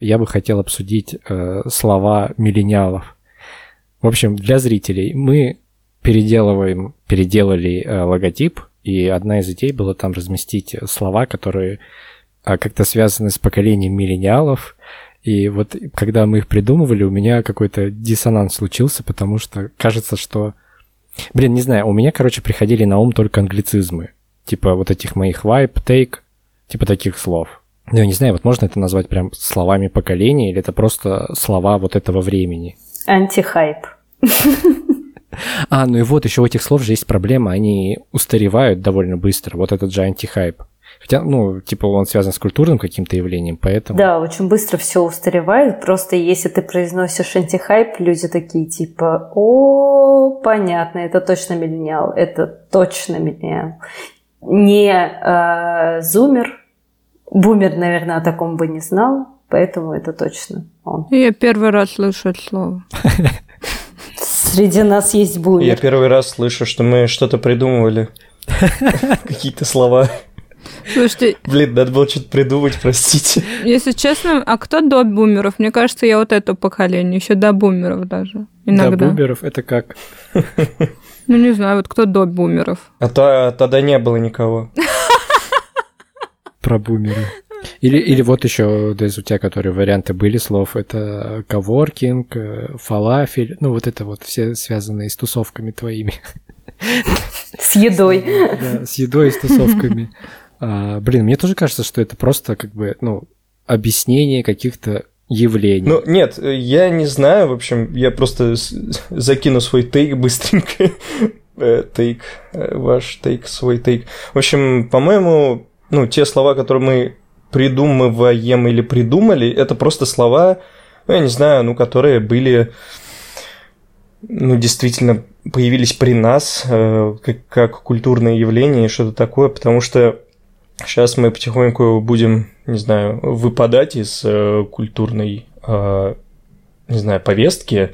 я бы хотел обсудить э, слова миллениалов. В общем, для зрителей мы переделываем, переделали э, логотип, и одна из идей была там разместить слова, которые э, как-то связаны с поколением миллениалов. И вот когда мы их придумывали, у меня какой-то диссонанс случился, потому что кажется, что... Блин, не знаю, у меня, короче, приходили на ум только англицизмы. Типа вот этих моих vibe, take, типа таких слов. Ну, я не знаю, вот можно это назвать прям словами поколения, или это просто слова вот этого времени? Антихайп. А, ну и вот еще у этих слов же есть проблема, они устаревают довольно быстро, вот этот же антихайп. Хотя, ну, типа, он связан с культурным каким-то явлением, поэтому... Да, очень быстро все устаревает. Просто если ты произносишь антихайп, люди такие типа, о, понятно, это точно миллениал, это точно миллениал. Не э, зумер, бумер, наверное, о таком бы не знал, поэтому это точно он. Я первый раз слышу это слово. Среди нас есть бумер. Я первый раз слышу, что мы что-то придумывали. Какие-то слова. Слушайте... Блин, надо было что-то придумать, простите. Если честно, а кто до бумеров? Мне кажется, я вот это поколение, еще до бумеров даже. Иногда. До бумеров это как? Ну, не знаю, вот кто до бумеров. А то тогда не было никого. Про бумеры. Или, или вот еще из у тебя, которые варианты были слов, это коворкинг, э, фалафель, ну вот это вот все связанные с тусовками твоими. С едой. Да, с едой и с тусовками. А, блин, мне тоже кажется, что это просто как бы, ну, объяснение каких-то явлений. Ну, нет, я не знаю, в общем, я просто закину свой тейк быстренько. Э, тейк, э, ваш тейк, свой тейк. В общем, по-моему, ну, те слова, которые мы придумываем или придумали, это просто слова, ну, я не знаю, ну, которые были, ну, действительно появились при нас, э, как, как культурное явление и что-то такое, потому что сейчас мы потихоньку будем, не знаю, выпадать из э, культурной, э, не знаю, повестки,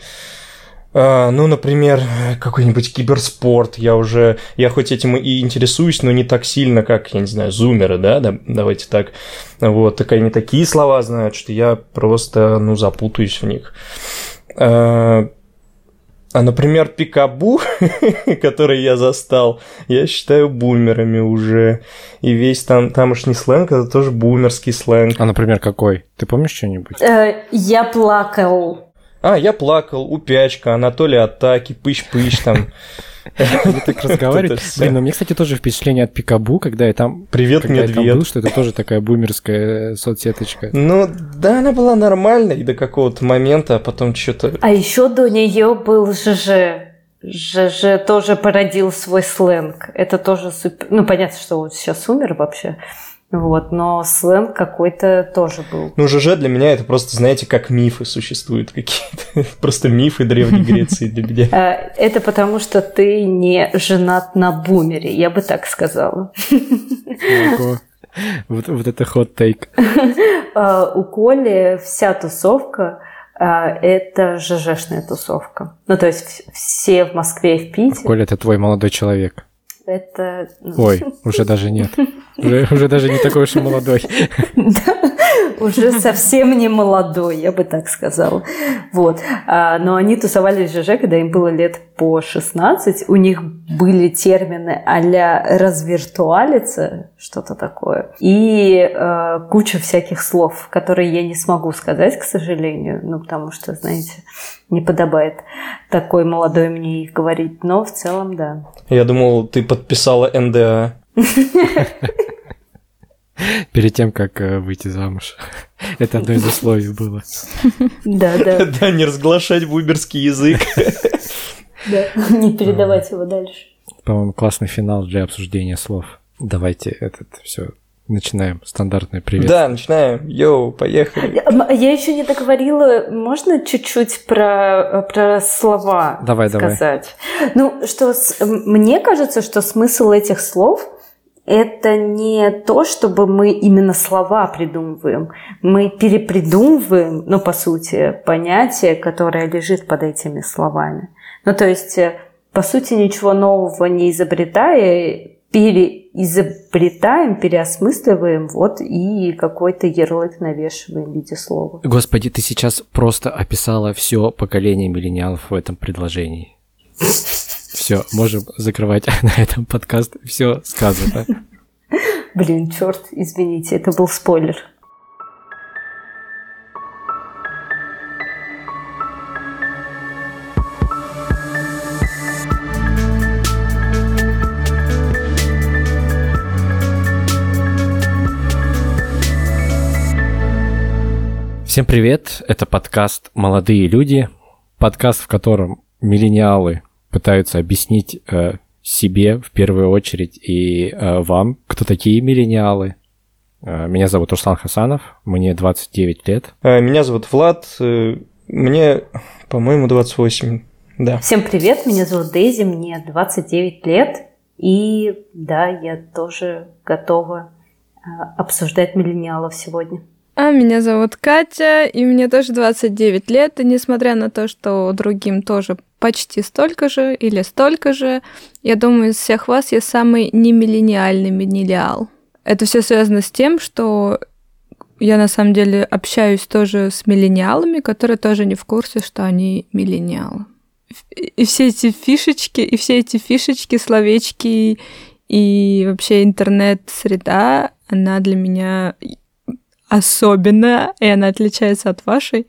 ну, например, какой-нибудь киберспорт. Я уже, я хоть этим и интересуюсь, но не так сильно, как, я не знаю, зумеры, да, да давайте так. Вот, так они такие слова знают, что я просто, ну, запутаюсь в них. А, а например, пикабу, который я застал, я считаю бумерами уже. И весь там тамошний сленг, это тоже бумерский сленг. А, например, какой? Ты помнишь что-нибудь? Э, я плакал. А, я плакал, упячка, Анатолий Атаки, пыщ-пыщ там. Вы так разговариваете. Блин, ну мне, кстати, тоже впечатление от Пикабу, когда я там... Привет, медведь. Был, что это тоже такая бумерская соцсеточка. Ну, да, она была нормальной до какого-то момента, а потом что-то... А еще до нее был ЖЖ. ЖЖ тоже породил свой сленг. Это тоже супер... Ну, понятно, что он сейчас умер вообще. Вот, но сленг какой-то тоже был. Ну, ЖЖ для меня это просто, знаете, как мифы существуют какие-то. Просто мифы Древней Греции для меня. А, это потому, что ты не женат на бумере, я бы так сказала. Вот, вот это ход тейк. А, у Коли вся тусовка а, это ЖЖшная тусовка. Ну, то есть все в Москве и в Питере. Коля, это твой молодой человек. Это... Ну, Ой, уже даже нет. Уже, уже даже не такой уж и молодой. Уже совсем не молодой, я бы так сказала. Вот. А, но они тусовались в ЖЖ, когда им было лет по 16. У них были термины а-ля развиртуалиться, что-то такое, и э, куча всяких слов, которые я не смогу сказать, к сожалению, ну, потому что, знаете, не подобает такой молодой мне их говорить, но в целом, да. Я думал, ты подписала НДА. Перед тем, как э, выйти замуж. Это одно из условий было. Да, да. Да, не разглашать буберский язык. Да, не передавать его дальше. По-моему, классный финал для обсуждения слов. Давайте этот все начинаем стандартное привет. Да, начинаем. Йоу, поехали. Я еще не договорила, можно чуть-чуть про, про слова давай, сказать? Давай. Ну, что мне кажется, что смысл этих слов это не то, чтобы мы именно слова придумываем. Мы перепридумываем, ну, по сути, понятие, которое лежит под этими словами. Ну, то есть, э, по сути, ничего нового не изобретая, пере, изобретаем, переосмысливаем, вот и какой-то ярлык навешиваем в виде слова. Господи, ты сейчас просто описала все поколение миллениалов в этом предложении. Все, можем закрывать на этом подкаст. Все сказано. Блин, черт, извините, это был спойлер. Всем привет, это подкаст «Молодые люди», подкаст, в котором миллениалы пытаются объяснить э, себе в первую очередь и э, вам, кто такие миллениалы. Э, меня зовут Руслан Хасанов, мне 29 лет. Э, меня зовут Влад, э, мне, по-моему, 28, да. Всем привет, меня зовут Дейзи, мне 29 лет, и да, я тоже готова э, обсуждать миллениалов сегодня. А меня зовут Катя, и мне тоже 29 лет, и несмотря на то, что другим тоже почти столько же или столько же, я думаю, из всех вас я самый немиллениальный миллениал. Это все связано с тем, что я на самом деле общаюсь тоже с миллениалами, которые тоже не в курсе, что они миллениалы. И все эти фишечки, и все эти фишечки, словечки и вообще интернет-среда, она для меня особенная, и она отличается от вашей.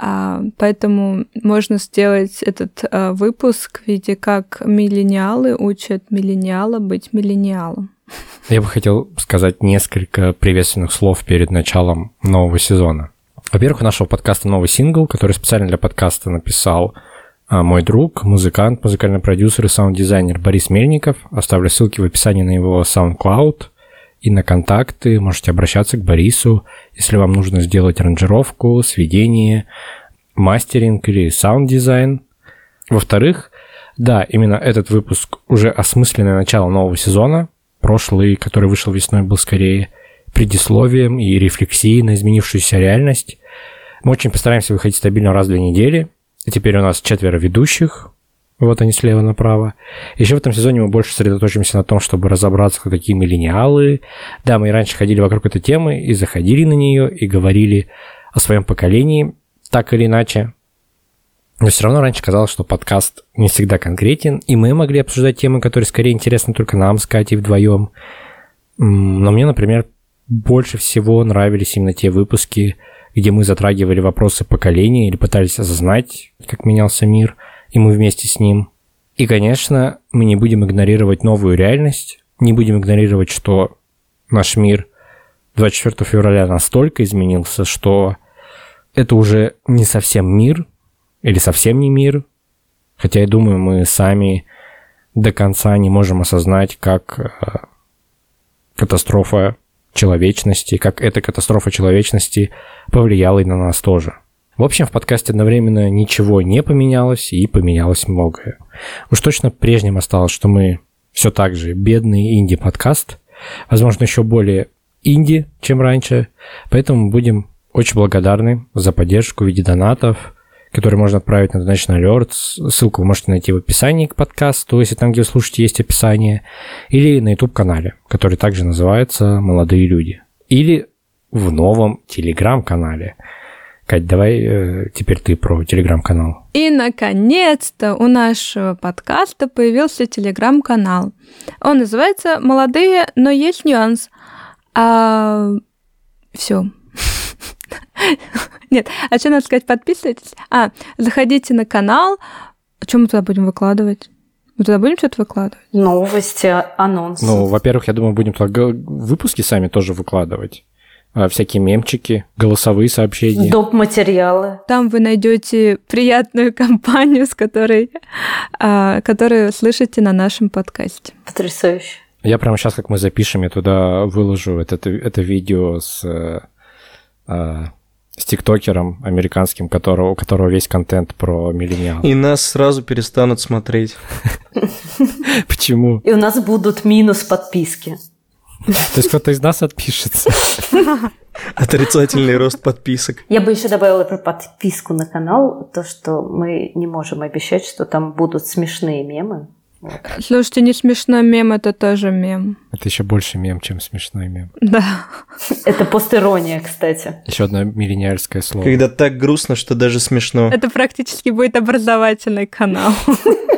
А, поэтому можно сделать этот а, выпуск в виде, как миллениалы учат миллениала быть миллениалом. Я бы хотел сказать несколько приветственных слов перед началом нового сезона. Во-первых, у нашего подкаста новый сингл, который специально для подкаста написал а, мой друг, музыкант, музыкальный продюсер и саунд-дизайнер Борис Мельников. Оставлю ссылки в описании на его SoundCloud – и на контакты. Можете обращаться к Борису, если вам нужно сделать аранжировку, сведение, мастеринг или саунд-дизайн. Во-вторых, да, именно этот выпуск уже осмысленное начало нового сезона. Прошлый, который вышел весной, был скорее предисловием и рефлексией на изменившуюся реальность. Мы очень постараемся выходить стабильно раз в две недели. И теперь у нас четверо ведущих, вот они слева направо. Еще в этом сезоне мы больше сосредоточимся на том, чтобы разобраться, кто такие миллениалы. Да, мы и раньше ходили вокруг этой темы и заходили на нее, и говорили о своем поколении, так или иначе. Но все равно раньше казалось, что подкаст не всегда конкретен, и мы могли обсуждать темы, которые скорее интересны только нам с Катей вдвоем. Но мне, например, больше всего нравились именно те выпуски, где мы затрагивали вопросы поколения или пытались осознать, как менялся мир – и мы вместе с ним. И, конечно, мы не будем игнорировать новую реальность, не будем игнорировать, что наш мир 24 февраля настолько изменился, что это уже не совсем мир, или совсем не мир, хотя я думаю, мы сами до конца не можем осознать, как э, катастрофа человечности, как эта катастрофа человечности повлияла и на нас тоже – в общем, в подкасте одновременно ничего не поменялось и поменялось многое. Уж точно прежним осталось, что мы все так же бедный инди-подкаст, возможно, еще более инди, чем раньше, поэтому будем очень благодарны за поддержку в виде донатов, которые можно отправить на Donation Alert. Ссылку вы можете найти в описании к подкасту, если там, где вы слушаете, есть описание, или на YouTube-канале, который также называется «Молодые люди», или в новом Телеграм-канале – Кать, давай э, теперь ты про телеграм-канал. И, наконец-то, у нашего подкаста появился телеграм-канал. Он называется «Молодые, но есть нюанс». А... Все. Нет, а что надо сказать? Подписывайтесь. А, заходите на канал. Что мы туда будем выкладывать? Мы туда будем что-то выкладывать? Новости, анонсы. Ну, во-первых, я думаю, будем туда выпуски сами тоже выкладывать. А, всякие мемчики, голосовые сообщения. Доп. материалы. Там вы найдете приятную компанию, с которой, а, которую слышите на нашем подкасте. Потрясающе. Я прямо сейчас, как мы запишем, я туда выложу это, это, это видео с, а, с тиктокером американским, которого, у которого весь контент про миллениал. И нас сразу перестанут смотреть. Почему? И у нас будут минус подписки. То есть кто-то из нас отпишется. Отрицательный рост подписок. Я бы еще добавила про подписку на канал, то, что мы не можем обещать, что там будут смешные мемы. Слушайте, не смешной мем, это тоже мем. Это еще больше мем, чем смешной мем. Да. Это постирония, кстати. Еще одно миллениальское слово. Когда так грустно, что даже смешно. Это практически будет образовательный канал.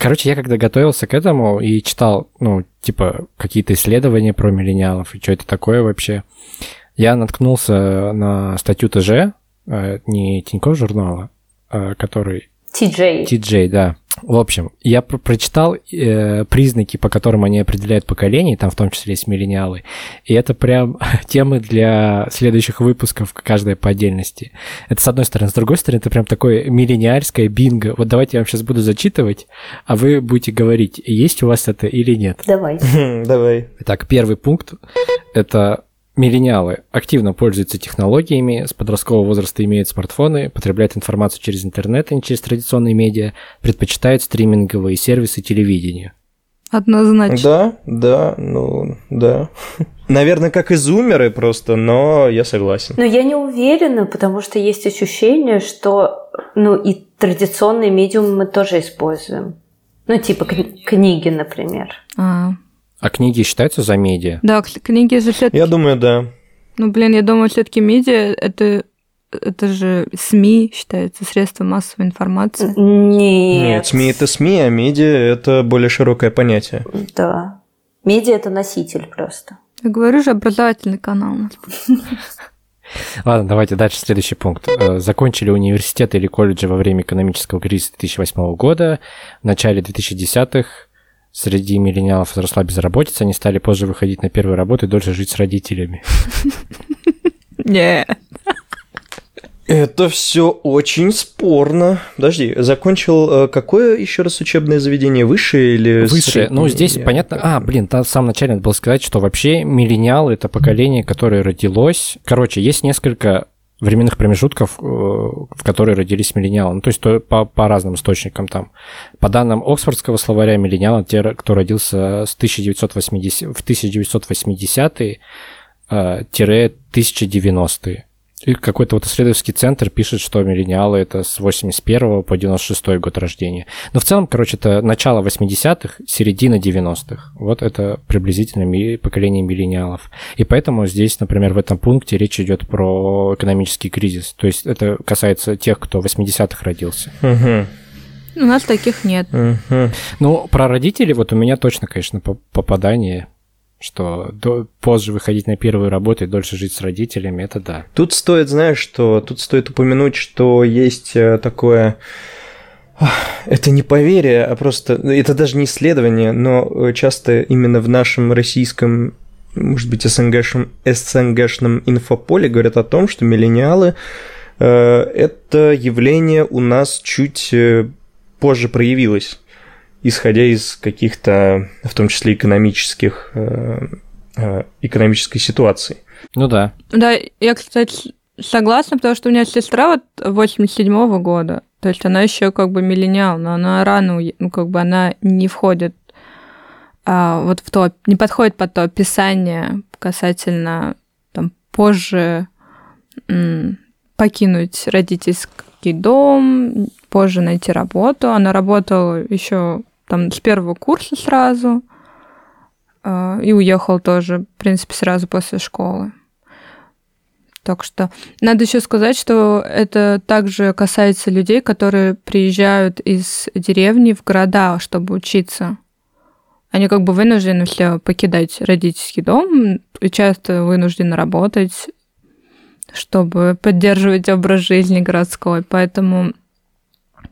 Короче, я когда готовился к этому и читал, ну, типа, какие-то исследования про миллениалов и что это такое вообще, я наткнулся на статью ТЖ, э, не Тинькофф журнала, а который... TJ. TJ, да. В общем, я про прочитал э, признаки, по которым они определяют поколение, там в том числе есть миллениалы, и это прям темы для следующих выпусков, каждая по отдельности. Это с одной стороны. С другой стороны, это прям такое миллениальское бинго. Вот давайте я вам сейчас буду зачитывать, а вы будете говорить, есть у вас это или нет. Давай. Давай. Итак, первый пункт – это Миллениалы активно пользуются технологиями, с подросткового возраста имеют смартфоны, потребляют информацию через интернет, а не через традиционные медиа, предпочитают стриминговые сервисы телевидения. Однозначно. Да, да, ну, да. Наверное, как и зумеры просто, но я согласен. Но я не уверена, потому что есть ощущение, что ну и традиционные медиумы мы тоже используем. Ну, типа кни- книги, например. А, А книги считаются за медиа? да, книги же все Я думаю, да. Ну, блин, я думаю, все-таки медиа это это же СМИ считается средством массовой информации. Нет. Нет, СМИ это СМИ, а медиа это более широкое понятие. Да. Медиа – это носитель просто. Я говорю же, образовательный канал. Ладно, давайте дальше следующий пункт. Э, Закончили университеты или колледжи во время экономического кризиса 2008 года. В начале 2010-х среди миллениалов возросла безработица, они стали позже выходить на первую работу и дольше жить с родителями. Не. Это все очень спорно. Подожди, закончил э, какое еще раз учебное заведение? Высшее или Выше. Ну, здесь Я- понятно. А, блин, там в самом начале надо было сказать, что вообще миллениалы это поколение, которое родилось. Короче, есть несколько временных промежутков, э, в которые родились миллениалы. Ну, то есть то по, по разным источникам там. По данным Оксфордского словаря, миллениалы те, кто родился с 1980, в 1980-е э, тире 1090-е. И какой-то вот исследовательский центр пишет, что миллениалы это с 81 по 96 год рождения. Но в целом, короче, это начало 80-х, середина 90-х. Вот это приблизительно ми- поколение миллениалов. И поэтому здесь, например, в этом пункте речь идет про экономический кризис. То есть это касается тех, кто в 80-х родился. У нас таких нет. Ну, про родителей вот у меня точно, конечно, по- попадание, что до- позже выходить на первую работу и дольше жить с родителями, это да. Тут стоит, знаешь, что тут стоит упомянуть, что есть э, такое это не поверие, а просто это даже не исследование, но э, часто именно в нашем российском может быть, СНГшном, СНГшном инфополе говорят о том, что миллениалы э, это явление у нас чуть позже проявилось, исходя из каких-то, в том числе экономических, э, э, экономической ситуации. Ну да. Да, я, кстати, согласна, потому что у меня сестра вот 87-го года, то есть она еще как бы миллениал, но она рано, ну как бы она не входит а, вот в то, не подходит под то описание касательно там позже м, покинуть родительский дом, позже найти работу. Она работала еще там с первого курса сразу а, и уехала тоже, в принципе, сразу после школы. Так что надо еще сказать, что это также касается людей, которые приезжают из деревни в города, чтобы учиться. Они как бы вынуждены все покидать родительский дом и часто вынуждены работать, чтобы поддерживать образ жизни городской. Поэтому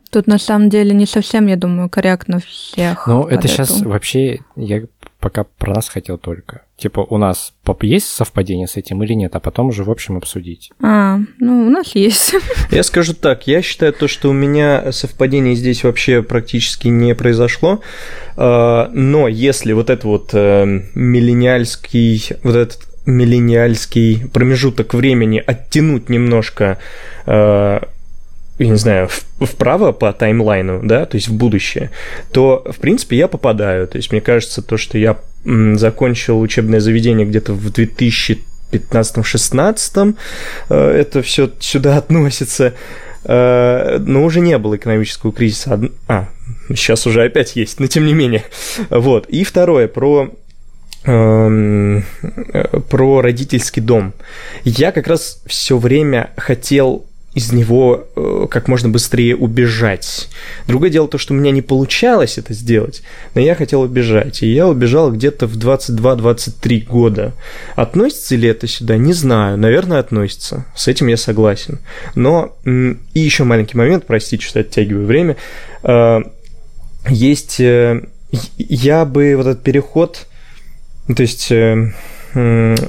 тут на самом деле не совсем, я думаю, корректно всех. Ну, это сейчас эту. вообще, я пока про нас хотел только. Типа, у нас поп- есть совпадение с этим или нет, а потом уже в общем обсудить. А, ну, у нас есть. Я скажу так, я считаю то, что у меня совпадение здесь вообще практически не произошло, А, но если вот это вот э, миллениальский, вот этот миллениальский промежуток времени оттянуть немножко, э, я не знаю, вправо по таймлайну, да, то есть в будущее, то, в принципе, я попадаю. То есть мне кажется, то, что я закончил учебное заведение где-то в 2000 15-16 это все сюда относится. Но уже не было экономического кризиса. А, сейчас уже опять есть, но тем не менее. Вот. И второе, про эм, про родительский дом. Я как раз все время хотел из него э, как можно быстрее убежать. Другое дело то, что у меня не получалось это сделать, но я хотел убежать. И я убежал где-то в 22-23 года. Относится ли это сюда? Не знаю. Наверное, относится. С этим я согласен. Но и еще маленький момент, простите, что оттягиваю время. Э, есть... Э, я бы вот этот переход, то есть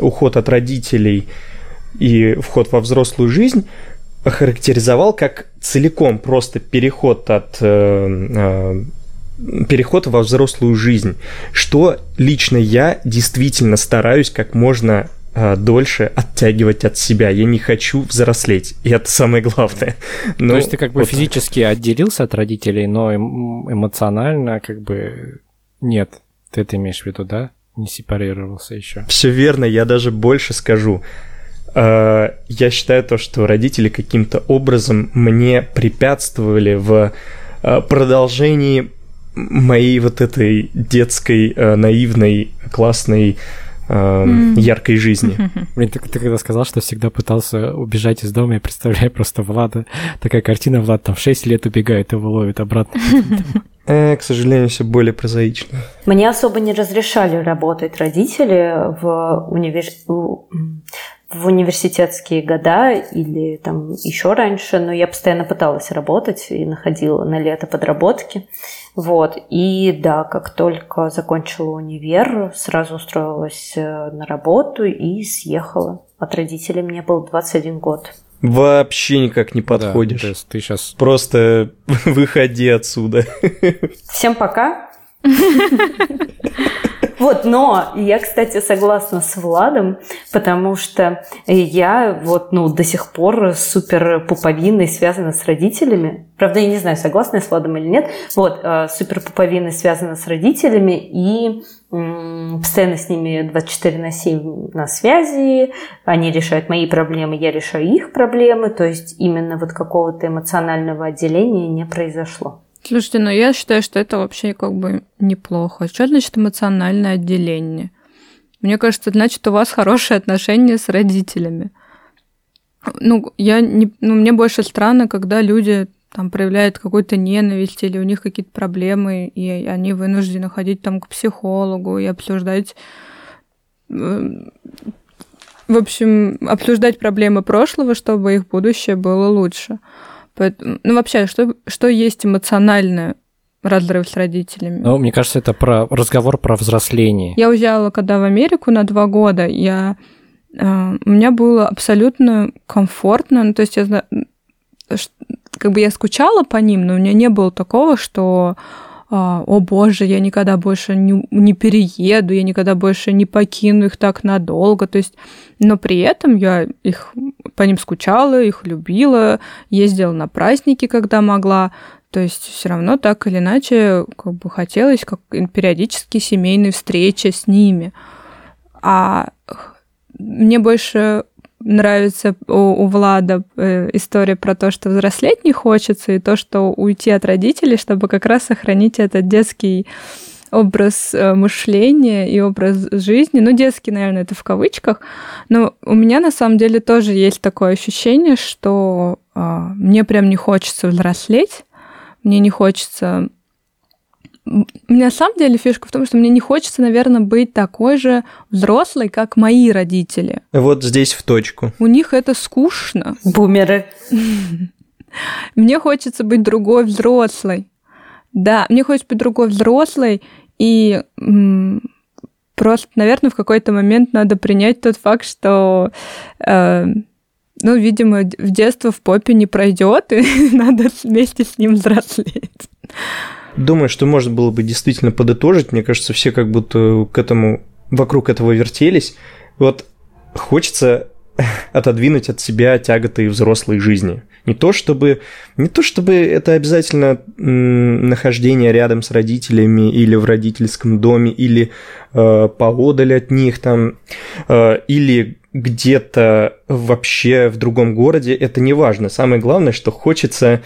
уход от родителей и вход во взрослую жизнь охарактеризовал как целиком просто переход от э, э, переход во взрослую жизнь, что лично я действительно стараюсь как можно э, дольше оттягивать от себя. Я не хочу взрослеть, и это самое главное. Но То есть ты как бы вот физически так. отделился от родителей, но эм, эмоционально как бы нет. Ты это имеешь в виду, да? Не сепарировался еще. Все верно, я даже больше скажу. Э, я считаю то, что родители каким-то образом мне препятствовали в э, продолжении моей вот этой детской, э, наивной, классной mm. яркой жизни. Блин, ты, ты когда сказал, что всегда пытался убежать из дома, я представляю просто Влада, такая картина, Влад там в 6 лет убегает, его ловит обратно. Э, к сожалению, все более прозаично. Мне особо не разрешали работать родители в университете в университетские года или там еще раньше, но я постоянно пыталась работать и находила на лето подработки. Вот. И да, как только закончила универ, сразу устроилась э, на работу и съехала. От родителей мне был 21 год. Вообще никак не подходишь. Да, то есть ты сейчас... Просто выходи отсюда. Всем пока. Вот, но я, кстати, согласна с Владом, потому что я вот, ну, до сих пор супер пуповиной связана с родителями. Правда, я не знаю, согласна я с Владом или нет. Вот, э, супер пуповиной связана с родителями и постоянно с ними 24 на 7 на связи, они решают мои проблемы, я решаю их проблемы, то есть именно вот какого-то эмоционального отделения не произошло. Слушайте, ну я считаю, что это вообще как бы неплохо. Что значит эмоциональное отделение? Мне кажется, значит, у вас хорошие отношения с родителями. Ну, я не, ну, мне больше странно, когда люди там проявляют какую-то ненависть или у них какие-то проблемы, и они вынуждены ходить там к психологу и обсуждать э, в общем, обсуждать проблемы прошлого, чтобы их будущее было лучше. Поэтому, ну, вообще, что, что есть эмоциональное разрыв с родителями? Ну, мне кажется, это про разговор про взросление. Я уезжала, когда в Америку на два года, я, э, у меня было абсолютно комфортно, ну, то есть я как бы я скучала по ним, но у меня не было такого, что о боже, я никогда больше не, не перееду, я никогда больше не покину их так надолго. То есть, но при этом я их по ним скучала, их любила, ездила на праздники, когда могла. То есть все равно так или иначе как бы хотелось как периодически семейные встречи с ними. А мне больше нравится у, у Влада э, история про то, что взрослеть не хочется, и то, что уйти от родителей, чтобы как раз сохранить этот детский образ э, мышления и образ жизни. Ну, детский, наверное, это в кавычках. Но у меня на самом деле тоже есть такое ощущение, что э, мне прям не хочется взрослеть, мне не хочется на самом деле фишка в том, что мне не хочется, наверное, быть такой же взрослой, как мои родители. Вот здесь в точку. У них это скучно. Бумеры. Мне хочется быть другой взрослой. Да, мне хочется быть другой взрослой, и просто, наверное, в какой-то момент надо принять тот факт, что э, ну, видимо, в детство в попе не пройдет, и надо вместе с ним взрослеть. Думаю, что можно было бы действительно подытожить. Мне кажется, все как будто к этому, вокруг этого вертелись. Вот хочется отодвинуть от себя тяготы взрослой жизни. Не то чтобы, не то чтобы это обязательно нахождение рядом с родителями или в родительском доме, или э, поодаль от них там, э, или где-то вообще в другом городе, это не важно. Самое главное, что хочется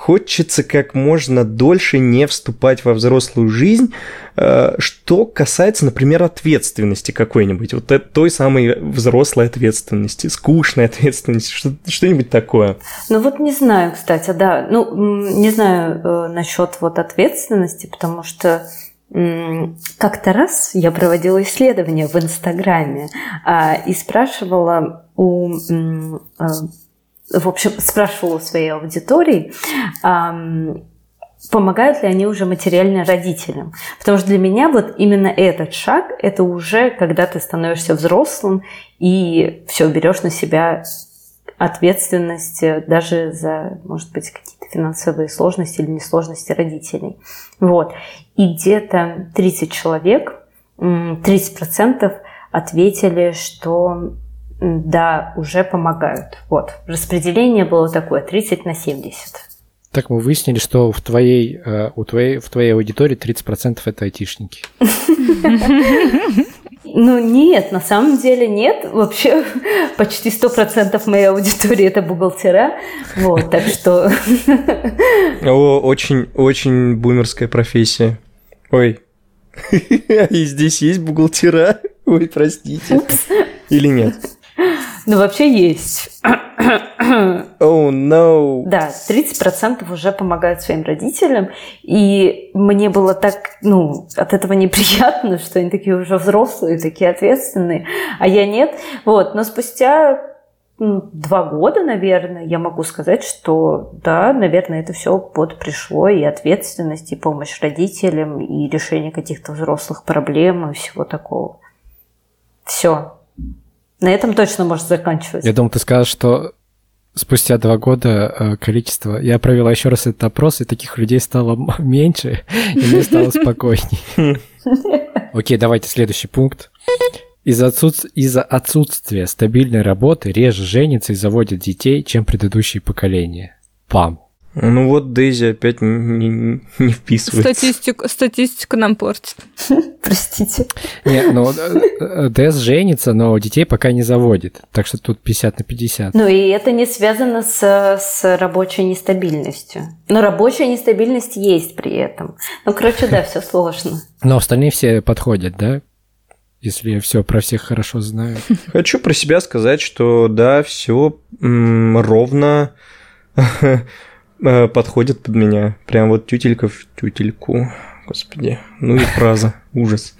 хочется как можно дольше не вступать во взрослую жизнь, э, что касается, например, ответственности какой-нибудь, вот той самой взрослой ответственности, скучной ответственности, что-нибудь такое. Ну вот не знаю, кстати, да, ну не знаю э, насчет вот ответственности, потому что как-то раз я проводила исследование в Инстаграме а, и спрашивала у э, в общем, спрашивала у своей аудитории, помогают ли они уже материально родителям. Потому что для меня вот именно этот шаг, это уже когда ты становишься взрослым и все берешь на себя ответственность э, даже за, может быть, какие-то финансовые сложности или несложности родителей. Вот. И где-то 30 человек, 30% ответили, что да, уже помогают. Вот. Распределение было такое 30 на 70. Так мы выяснили, что в твоей, э, у твоей, в твоей аудитории 30% это айтишники. Ну нет, на самом деле нет. Вообще почти 100% моей аудитории это бухгалтера. Вот, так что... О, очень, очень бумерская профессия. Ой, и здесь есть бухгалтера? Ой, простите. Упс. Или нет? Ну, вообще есть. Oh, no. Да, 30% уже помогают своим родителям. И мне было так, ну, от этого неприятно, что они такие уже взрослые, такие ответственные, а я нет. Вот, но спустя два года, наверное, я могу сказать, что да, наверное, это все вот пришло, и ответственность, и помощь родителям, и решение каких-то взрослых проблем, и всего такого. Все. На этом точно может заканчивать. Я думал, ты скажешь, что спустя два года э, количество... Я провела еще раз этот опрос, и таких людей стало меньше, и мне стало спокойнее. Окей, давайте следующий пункт. Из-за отсутств... из отсутствия стабильной работы реже женятся и заводят детей, чем предыдущие поколения. Пам. Ну вот Дейзи опять не, не, не вписывается. Статистику, статистику нам портит. Простите. Не, ну э, Дэс женится, но детей пока не заводит. Так что тут 50 на 50. Ну и это не связано с, с рабочей нестабильностью. Но рабочая нестабильность есть при этом. Ну, короче, да, все сложно. Но остальные все подходят, да? Если я все про всех хорошо знаю. Хочу про себя сказать, что да, все ровно Э, подходит под меня. Прям вот тютелька в тютельку. Господи, ну и фраза, ужас.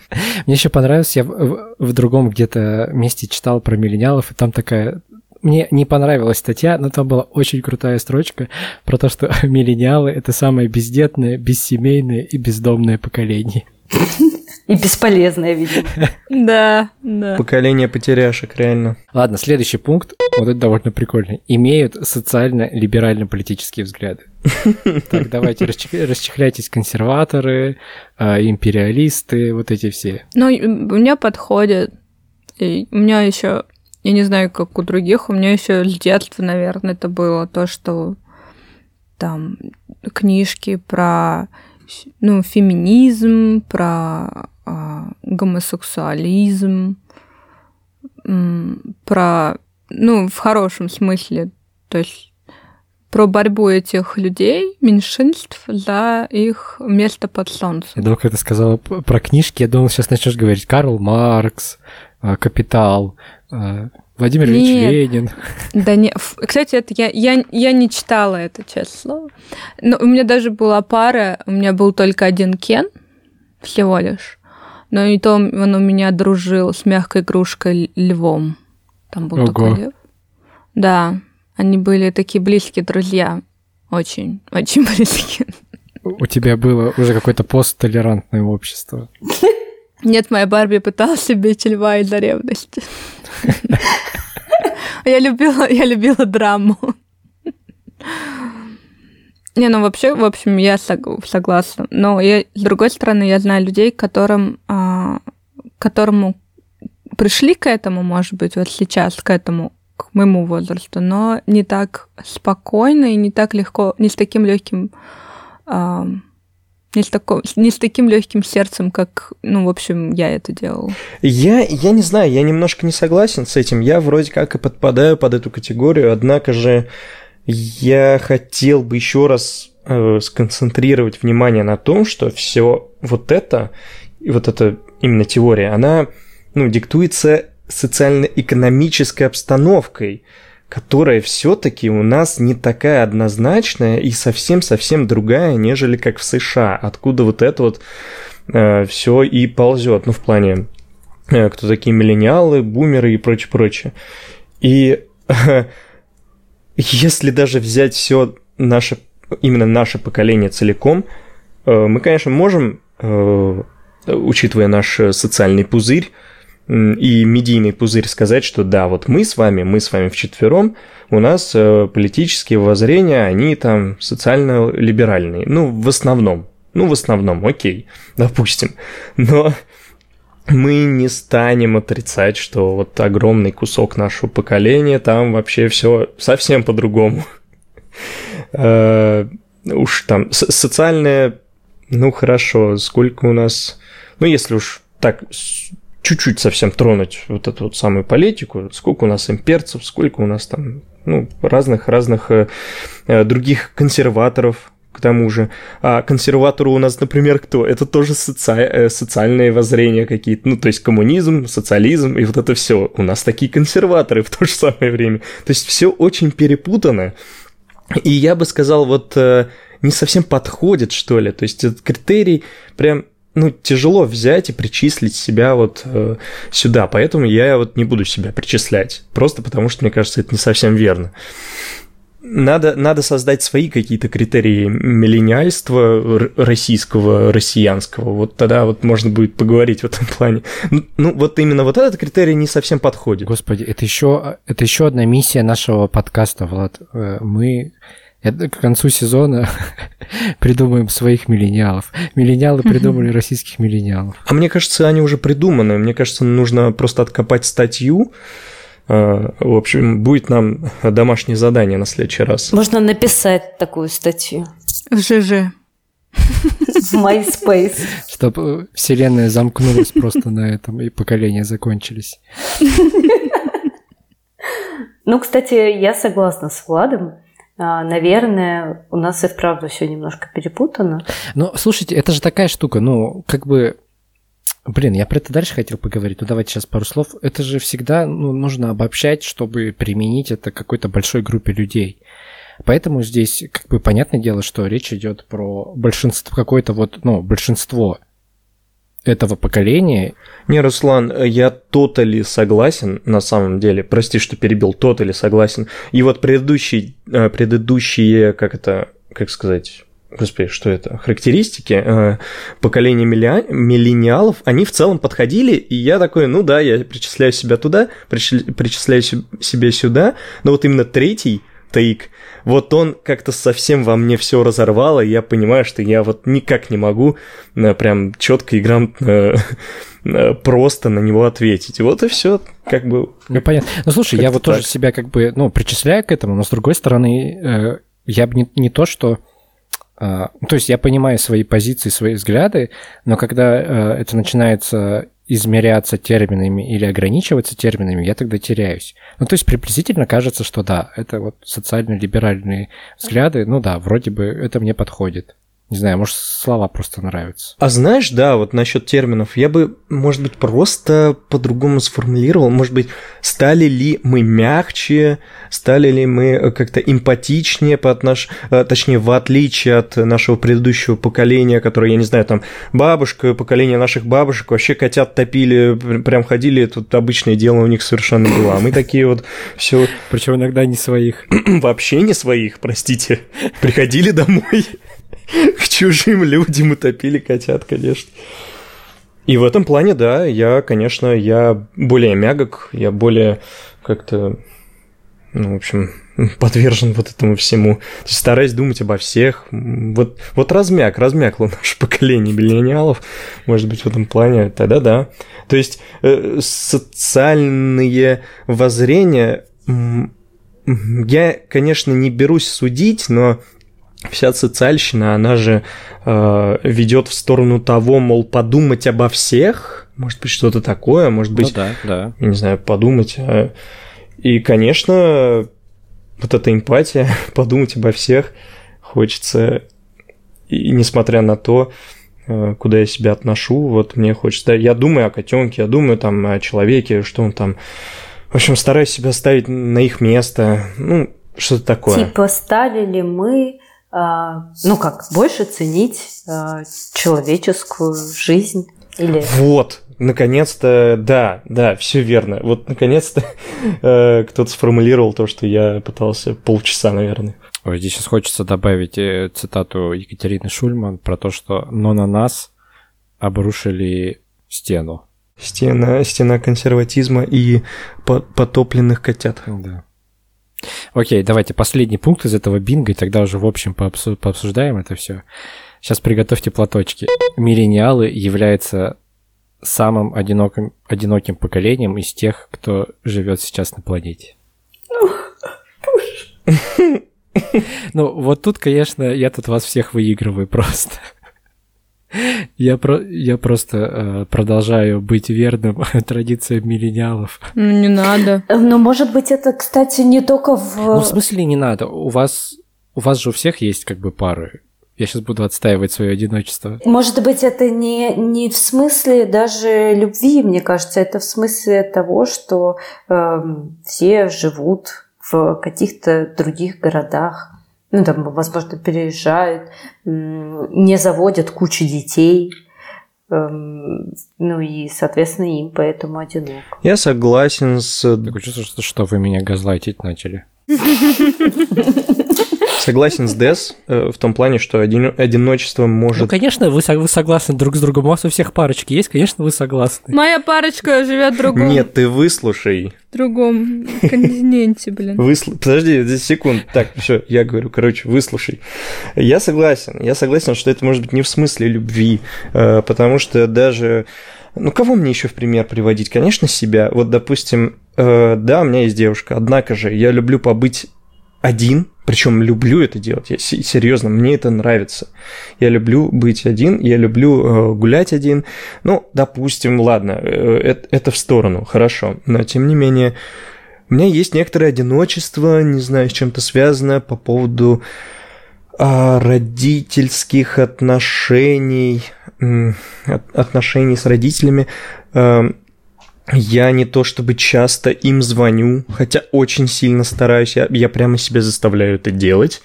Мне еще понравилось, я в, в другом где-то месте читал про миллениалов, и там такая мне не понравилась статья, но там была очень крутая строчка про то, что миллениалы — это самое бездетное, бессемейное и бездомное поколение. И бесполезное, видимо. Да, да. Поколение потеряшек, реально. Ладно, следующий пункт, вот это довольно прикольно. Имеют социально-либерально-политические взгляды. Так, давайте расчехляйтесь консерваторы, а, империалисты, вот эти все. Ну, у меня подходит. И у меня еще, я не знаю, как у других, у меня еще с детства, наверное, это было то, что там книжки про ну, феминизм, про гомосексуализм, про, ну, в хорошем смысле, то есть про борьбу этих людей, меньшинств, за их место под солнцем. Я думал, когда ты сказала про книжки, я думал, сейчас начнешь говорить Карл Маркс, а, Капитал, а, Владимир Ильич Ленин. Да не, кстати, это я, я, я не читала это, честное слово. Но у меня даже была пара, у меня был только один Кен, всего лишь. Но и то он у меня дружил с мягкой игрушкой львом. Там был Ого. такой лев. Да, они были такие близкие друзья. Очень, очень близкие. У тебя было уже какое-то посттолерантное общество. Нет, моя Барби пыталась убить льва из-за ревности. Я любила, я любила драму. Не, ну вообще, в общем, я согласна. Но я, с другой стороны, я знаю людей, которым, а, которому пришли к этому, может быть, вот сейчас, к этому, к моему возрасту, но не так спокойно и не так легко, не с таким легким а, Не с, таком, не с таким легким сердцем, как, ну, в общем, я это делала. Я, я не знаю, я немножко не согласен с этим. Я вроде как и подпадаю под эту категорию, однако же я хотел бы еще раз э, сконцентрировать внимание на том, что все вот это, вот эта именно теория, она ну, диктуется социально-экономической обстановкой, которая все-таки у нас не такая однозначная и совсем-совсем другая, нежели как в США, откуда вот это вот э, все и ползет, ну, в плане, э, кто такие миллениалы, бумеры и прочее, прочее. И э, если даже взять все наше, именно наше поколение целиком, э, мы, конечно, можем, э, учитывая наш социальный пузырь, и медийный пузырь сказать, что да, вот мы с вами, мы с вами вчетвером, у нас э, политические воззрения, они там социально-либеральные. Ну, в основном. Ну, в основном, окей, допустим. Но мы не станем отрицать, что вот огромный кусок нашего поколения, там вообще все совсем по-другому. Э, уж там социальное, ну хорошо, сколько у нас, ну если уж так чуть-чуть совсем тронуть вот эту вот самую политику, сколько у нас имперцев, сколько у нас там ну, разных-разных э, э, других консерваторов, к тому же. А консерваторы у нас, например, кто? Это тоже соци... э, социальные воззрения какие-то. Ну, то есть коммунизм, социализм и вот это все. У нас такие консерваторы в то же самое время. То есть все очень перепутано. И я бы сказал, вот э, не совсем подходит, что ли. То есть этот критерий прям ну, тяжело взять и причислить себя вот э, сюда, поэтому я вот не буду себя причислять, просто потому что, мне кажется, это не совсем верно. Надо, надо создать свои какие-то критерии миллениальства российского, россиянского. Вот тогда вот можно будет поговорить в этом плане. Ну, ну, вот именно вот этот критерий не совсем подходит. Господи, это еще, это еще одна миссия нашего подкаста, Влад. Э, мы к концу сезона придумаем своих миллениалов. Миллениалы придумали российских миллениалов. А мне кажется, они уже придуманы. Мне кажется, нужно просто откопать статью. А, в общем, будет нам домашнее задание на следующий раз. Можно написать такую статью. В ЖЖ. В MySpace. Чтобы вселенная замкнулась просто на этом, и поколения закончились. Ну, кстати, я согласна с Владом. А, наверное, у нас и вправду все немножко перепутано. Ну, слушайте, это же такая штука, ну, как бы Блин, я про это дальше хотел поговорить, ну давайте сейчас пару слов. Это же всегда ну, нужно обобщать, чтобы применить это какой-то большой группе людей. Поэтому здесь как бы понятное дело, что речь идет про большинство, какое-то вот, ну, большинство этого поколения. Не, Руслан, я тотали согласен на самом деле. Прости, что перебил, тотали согласен. И вот предыдущие, э, предыдущие, как это, как сказать, господи, что это, характеристики э, поколения миллениалов, они в целом подходили, и я такой, ну да, я причисляю себя туда, причисляю себя сюда, но вот именно третий тейк, вот он как-то совсем во мне все разорвало, и я понимаю, что я вот никак не могу э, прям четко и грамотно э, просто на него ответить. Вот и все, как бы. Ну, понятно. Ну, слушай, я вот так. тоже себя как бы, ну, причисляю к этому, но с другой стороны, э, я бы не, не то, что то есть я понимаю свои позиции, свои взгляды, но когда это начинается измеряться терминами или ограничиваться терминами, я тогда теряюсь. Ну, то есть приблизительно кажется, что да, это вот социально-либеральные взгляды, ну да, вроде бы это мне подходит. Не знаю, может, слова просто нравятся. А знаешь, да, вот насчет терминов, я бы, может быть, просто по-другому сформулировал. Может быть, стали ли мы мягче, стали ли мы э, как-то эмпатичнее по отнош... Э, точнее, в отличие от нашего предыдущего поколения, которое, я не знаю, там, бабушка, поколение наших бабушек, вообще котят топили, прям ходили, тут обычное дело у них совершенно было. А мы такие вот все. Причем иногда не своих. Вообще не своих, простите. Приходили домой к чужим людям утопили котят, конечно. И в этом плане, да, я, конечно, я более мягок, я более как-то, ну, в общем, подвержен вот этому всему. То есть стараюсь думать обо всех. Вот, вот размяк, размякло наше поколение миллениалов, может быть, в этом плане, тогда да. То есть э, социальные воззрения я, конечно, не берусь судить, но вся социальщина, она же э, ведет в сторону того, мол, подумать обо всех, может быть, что-то такое, может быть, ну, да, да. я не знаю, подумать. А... И, конечно, вот эта эмпатия, подумать обо всех, хочется, и несмотря на то, э, куда я себя отношу, вот мне хочется, я думаю о котенке, я думаю там о человеке, что он там, в общем, стараюсь себя ставить на их место, ну, что-то такое. Типа стали ли мы ну как, больше ценить а, человеческую жизнь или... Вот, наконец-то, да, да, все верно. Вот наконец-то э, кто-то сформулировал то, что я пытался полчаса, наверное. Ой, здесь сейчас хочется добавить э, цитату Екатерины Шульман про то, что «но на нас обрушили стену». Стена, стена консерватизма и потопленных котят. Да. Окей, давайте последний пункт из этого бинга, и тогда уже в общем пообсуждаем это все. Сейчас приготовьте платочки. Миллениалы являются самым одиноким, одиноким поколением из тех, кто живет сейчас на планете. Ну, вот тут, конечно, я тут вас всех выигрываю просто. Я, про, я просто э, продолжаю быть верным традициям миллениалов. Ну, не надо. Но, может быть, это, кстати, не только в... Ну, в смысле не надо? У вас, у вас же у всех есть как бы пары. Я сейчас буду отстаивать свое одиночество. Может быть, это не, не в смысле даже любви, мне кажется, это в смысле того, что э, все живут в каких-то других городах ну, там, возможно, переезжают, не заводят кучу детей, эм, ну и, соответственно, им поэтому одиноко. Я согласен с... Такое чувство, что, что вы меня газлайтить начали. Согласен с Дес э, в том плане, что один, одиночество может... Ну, конечно, вы, вы согласны друг с другом. У вас у всех парочки есть, конечно, вы согласны. Моя парочка живет в другом... Нет, ты выслушай. В другом континенте, блин. Выслу... Подожди, 10 секунд. Так, все, я говорю, короче, выслушай. Я согласен. Я согласен, что это может быть не в смысле любви, э, потому что даже... Ну, кого мне еще в пример приводить? Конечно, себя. Вот, допустим, э, да, у меня есть девушка, однако же я люблю побыть один, причем люблю это делать, я, серьезно, мне это нравится. Я люблю быть один, я люблю э, гулять один. Ну, допустим, ладно, э, это, это в сторону, хорошо. Но тем не менее, у меня есть некоторое одиночество, не знаю, с чем-то связано по поводу э, родительских отношений, э, отношений с родителями. Я не то чтобы часто им звоню, хотя очень сильно стараюсь, я, я прямо себя заставляю это делать.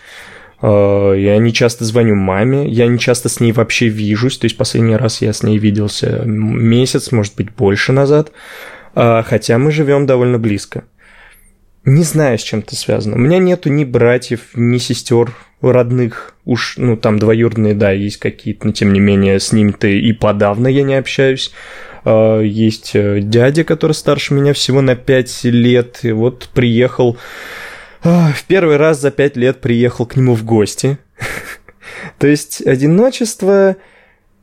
А, я не часто звоню маме, я не часто с ней вообще вижусь, то есть последний раз я с ней виделся месяц, может быть, больше назад, а, хотя мы живем довольно близко. Не знаю, с чем это связано. У меня нету ни братьев, ни сестер родных, уж, ну, там двоюродные, да, есть какие-то, но тем не менее, с ними-то и подавно я не общаюсь. А, есть э, дядя, который старше меня всего на 5 лет, и вот приехал, а, в первый раз за 5 лет приехал к нему в гости. То есть одиночество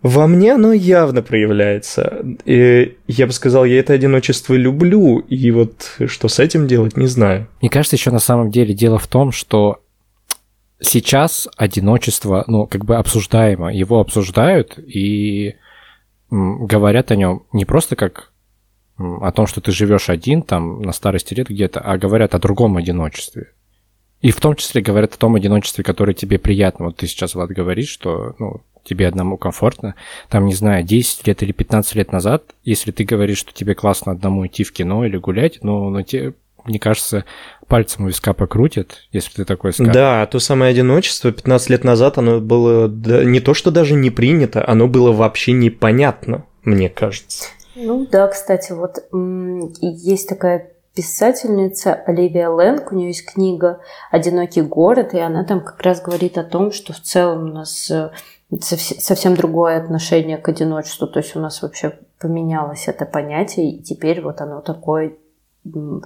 во мне оно явно проявляется. И я бы сказал, я это одиночество люблю, и вот что с этим делать, не знаю. Мне кажется, еще на самом деле дело в том, что сейчас одиночество, ну, как бы обсуждаемо, его обсуждают, и говорят о нем не просто как о том, что ты живешь один там на старости лет где-то, а говорят о другом одиночестве. И в том числе говорят о том одиночестве, которое тебе приятно. Вот ты сейчас, Влад, говоришь, что ну, тебе одному комфортно. Там, не знаю, 10 лет или 15 лет назад, если ты говоришь, что тебе классно одному идти в кино или гулять, ну, ну тебе, мне кажется, пальцем у виска покрутят, если ты такой скажешь. Да, то самое одиночество 15 лет назад, оно было да, не то, что даже не принято, оно было вообще непонятно, мне кажется. Ну да, кстати, вот есть такая писательница Оливия Лэнг, у нее есть книга «Одинокий город», и она там как раз говорит о том, что в целом у нас э, совсем другое отношение к одиночеству, то есть у нас вообще поменялось это понятие, и теперь вот оно такое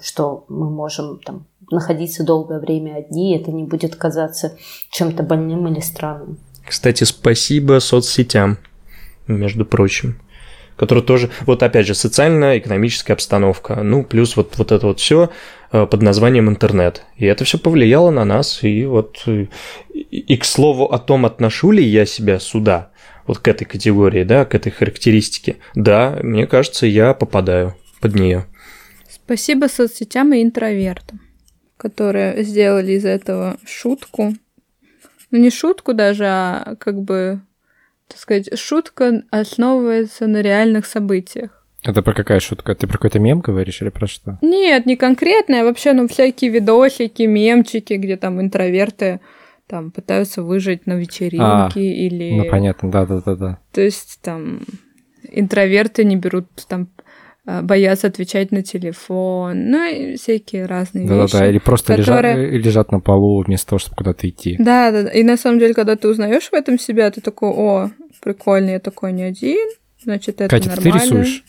что мы можем там, находиться долгое время одни, и это не будет казаться чем-то больным или странным. Кстати, спасибо соцсетям, между прочим. который тоже, вот опять же, социально-экономическая обстановка, ну, плюс вот, вот это вот все э, под названием интернет. И это все повлияло на нас, и вот, и, и к слову о том, отношу ли я себя сюда, вот к этой категории, да, к этой характеристике, да, мне кажется, я попадаю под нее. Спасибо соцсетям и интровертам, которые сделали из этого шутку. Ну, не шутку даже, а как бы так сказать, шутка основывается на реальных событиях. Это про какая шутка? Ты про какой-то мем говоришь или про что? Нет, не конкретно, а вообще, ну, всякие видосики, мемчики, где там интроверты там пытаются выжить на вечеринке а, или... Ну, понятно, да-да-да-да. То есть там интроверты не берут там боятся отвечать на телефон, ну и всякие разные да, вещи. Да-да-да, или просто которые... лежат, лежат на полу вместо того, чтобы куда-то идти. Да-да, и на самом деле, когда ты узнаешь в этом себя, ты такой, о, прикольно, я такой не один, значит, это Катя, нормально. ты рисуешь?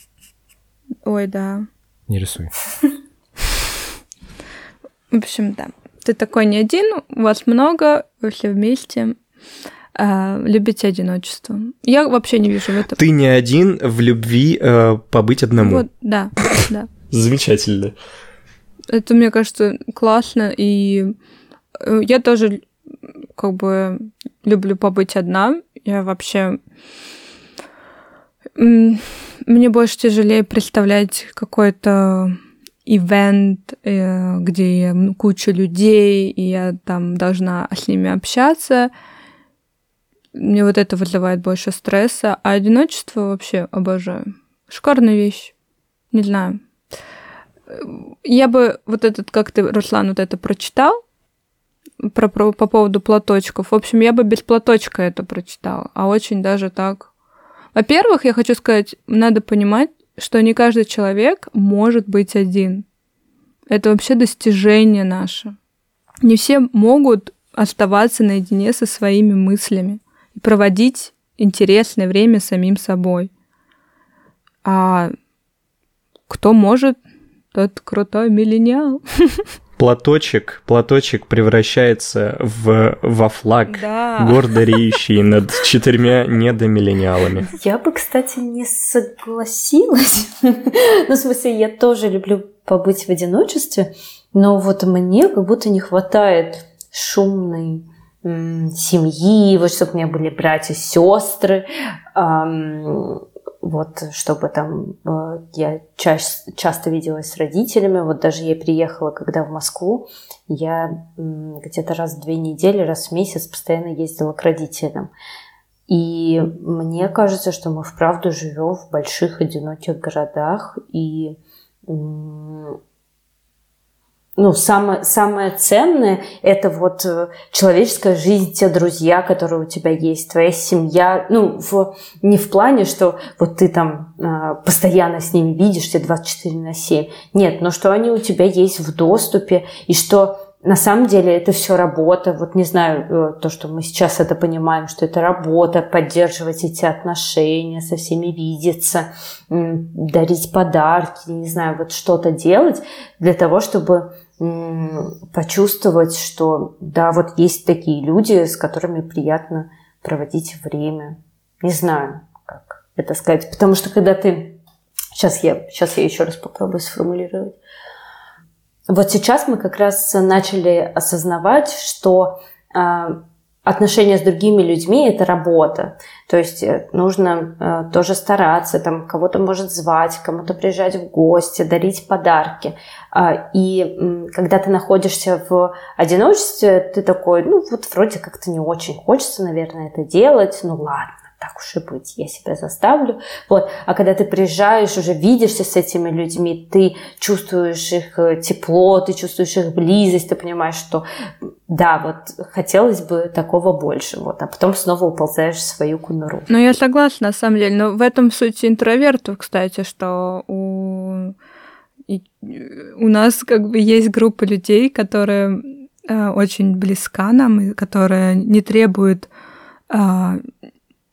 Ой, да. Не рисуй. В общем, да. Ты такой не один, у вас много, вы все вместе э, любите одиночество. Я вообще не вижу в этом. Ты не один в любви э, побыть одному. Вот, да, да. Замечательно. Это, мне кажется, классно, и э, я тоже как бы люблю побыть одна. Я вообще... Мне больше тяжелее представлять какой-то ивент, э, где куча людей, и я там должна с ними общаться. Мне вот это вызывает больше стресса, а одиночество вообще обожаю. Шикарная вещь. Не знаю. Я бы вот этот, как ты, Руслан, вот это прочитал, про, про, по поводу платочков. В общем, я бы без платочка это прочитала, а очень даже так. Во-первых, я хочу сказать, надо понимать, что не каждый человек может быть один. Это вообще достижение наше. Не все могут оставаться наедине со своими мыслями и проводить интересное время самим собой. А кто может, тот крутой миллениал. Платочек, платочек превращается в, во флаг, да. гордо реющий над четырьмя недомиллениалами. Я бы, кстати, не согласилась. ну, в смысле, я тоже люблю побыть в одиночестве, но вот мне как будто не хватает шумной семьи, вот чтобы у меня были братья, сестры, вот чтобы там э, я ча- часто виделась с родителями, вот даже я приехала, когда в Москву, я где-то раз в две недели, раз в месяц постоянно ездила к родителям. И мне кажется, что мы вправду живем в больших одиноких городах, и ну, самое, самое ценное – это вот э, человеческая жизнь, те друзья, которые у тебя есть, твоя семья. Ну, в, не в плане, что вот ты там э, постоянно с ними видишься 24 на 7. Нет, но что они у тебя есть в доступе, и что на самом деле это все работа. Вот не знаю, э, то, что мы сейчас это понимаем, что это работа, поддерживать эти отношения, со всеми видеться, дарить подарки, не знаю, вот что-то делать для того, чтобы почувствовать, что да, вот есть такие люди, с которыми приятно проводить время. Не знаю, как это сказать. Потому что когда ты... Сейчас я, сейчас я еще раз попробую сформулировать. Вот сейчас мы как раз начали осознавать, что а, отношения с другими людьми – это работа. То есть э, нужно э, тоже стараться, там кого-то может звать, кому-то приезжать в гости, дарить подарки. Э, и э, когда ты находишься в одиночестве, ты такой, ну вот вроде как-то не очень хочется, наверное, это делать, ну ладно так уж и быть, я себя заставлю. Вот. А когда ты приезжаешь, уже видишься с этими людьми, ты чувствуешь их э, тепло, ты чувствуешь их близость, ты понимаешь, что да, вот хотелось бы такого больше, вот, а потом снова уползаешь в свою кунуру. Ну, я согласна, на самом деле, но в этом суть интровертов, кстати, что у, и, у нас как бы есть группа людей, которые э, очень близка нам, и которая не требует э,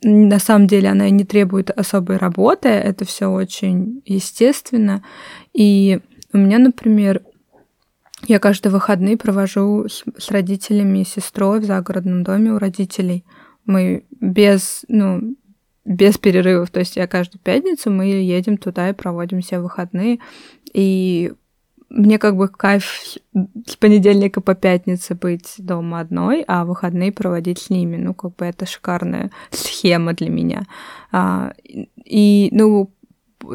на самом деле она не требует особой работы, это все очень естественно. И у меня, например, я каждые выходные провожу с, с родителями и сестрой в загородном доме у родителей. Мы без, ну, без перерывов. То есть я каждую пятницу мы едем туда и проводим все выходные. И мне как бы кайф с понедельника по пятнице быть дома одной, а выходные проводить с ними. Ну, как бы это шикарная схема для меня. А, и, ну,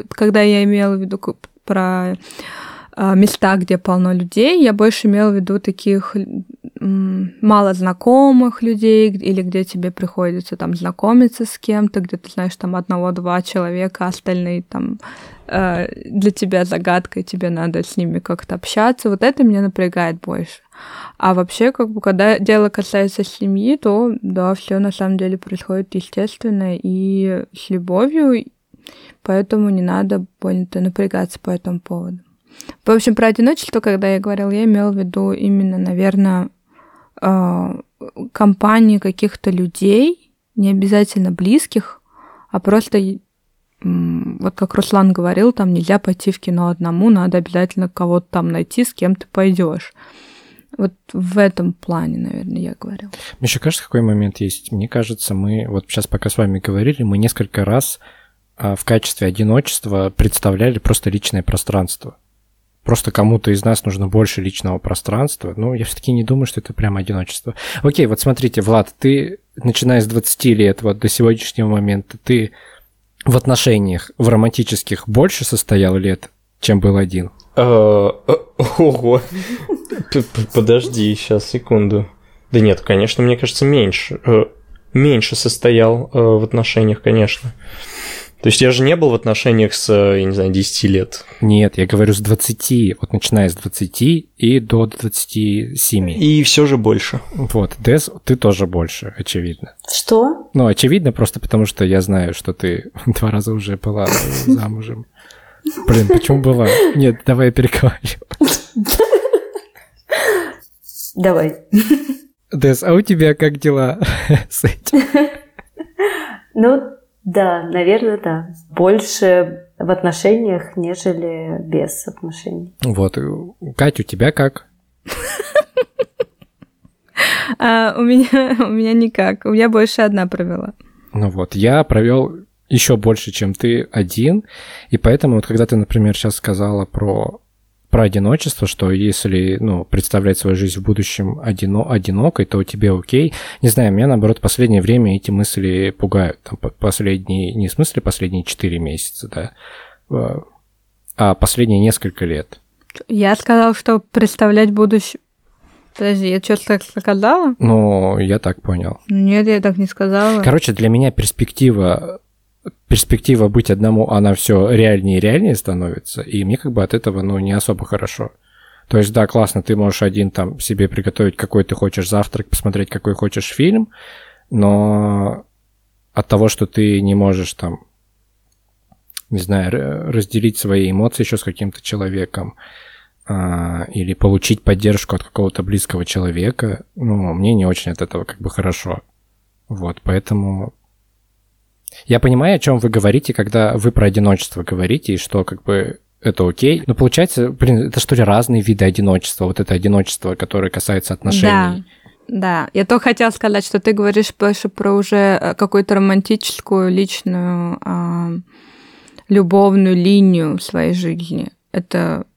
когда я имела в виду про а, места, где полно людей, я больше имела в виду таких мало знакомых людей, или где тебе приходится там знакомиться с кем-то, где ты знаешь там одного-два человека, а остальные там э, для тебя загадка, и тебе надо с ними как-то общаться. Вот это меня напрягает больше. А вообще, как бы, когда дело касается семьи, то да, все на самом деле происходит естественно и с любовью, поэтому не надо больно-то напрягаться по этому поводу. В общем, про одиночество, когда я говорила, я имела в виду именно, наверное, компании каких-то людей, не обязательно близких, а просто вот как Руслан говорил, там нельзя пойти в кино одному, надо обязательно кого-то там найти, с кем ты пойдешь. Вот в этом плане, наверное, я говорил. Мне еще кажется, какой момент есть. Мне кажется, мы вот сейчас пока с вами говорили, мы несколько раз а, в качестве одиночества представляли просто личное пространство просто кому-то из нас нужно больше личного пространства. Ну, я все-таки не думаю, что это прям одиночество. Окей, вот смотрите, Влад, ты, начиная с 20 лет, вот до сегодняшнего момента, ты в отношениях, в романтических больше состоял лет, чем был один? А, э, ого. Подожди, сейчас, секунду. Да нет, конечно, мне кажется, меньше. Э, меньше состоял э, в отношениях, конечно. То есть я же не был в отношениях с, я не знаю, 10 лет. Нет, я говорю с 20, вот начиная с 20 и до 27. И все же больше. Вот, Дес, ты тоже больше, очевидно. Что? Ну, очевидно просто потому, что я знаю, что ты два раза уже была замужем. Блин, почему была? Нет, давай я переговорю. Давай. Дес, а у тебя как дела с этим? Ну, да, наверное, да. Больше в отношениях, нежели без отношений. Вот. Катя, у тебя как? А, у меня у меня никак. У меня больше одна провела. Ну вот, я провел еще больше, чем ты один, и поэтому вот когда ты, например, сейчас сказала про про одиночество, что если, ну, представлять свою жизнь в будущем одино, одинокой, то тебе окей. Не знаю, меня, наоборот, в последнее время эти мысли пугают. Там, последние, не в смысле последние 4 месяца, да, а, а последние несколько лет. Я сказал, что представлять будущее... Подожди, я что-то так сказала? Ну, я так понял. Нет, я так не сказала. Короче, для меня перспектива перспектива быть одному, она все реальнее и реальнее становится, и мне как бы от этого, ну, не особо хорошо. То есть, да, классно, ты можешь один там себе приготовить, какой ты хочешь завтрак, посмотреть, какой хочешь фильм, но от того, что ты не можешь там, не знаю, разделить свои эмоции еще с каким-то человеком, а, или получить поддержку от какого-то близкого человека, ну, мне не очень от этого как бы хорошо. Вот, поэтому я понимаю, о чем вы говорите, когда вы про одиночество говорите, и что как бы это окей. Но получается, блин, это что ли разные виды одиночества? Вот это одиночество, которое касается отношений. Да. Да, я только хотела сказать, что ты говоришь больше про уже э, какую-то романтическую, личную, э, любовную линию в своей жизни. Это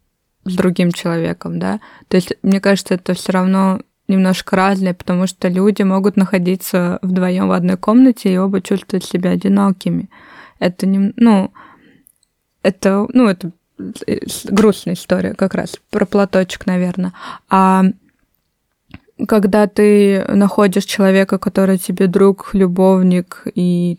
с другим человеком, да. То есть, мне кажется, это все равно немножко разные, потому что люди могут находиться вдвоем в одной комнате и оба чувствовать себя одинокими. Это не, ну, это, ну, это грустная история как раз про платочек, наверное. А когда ты находишь человека, который тебе друг, любовник и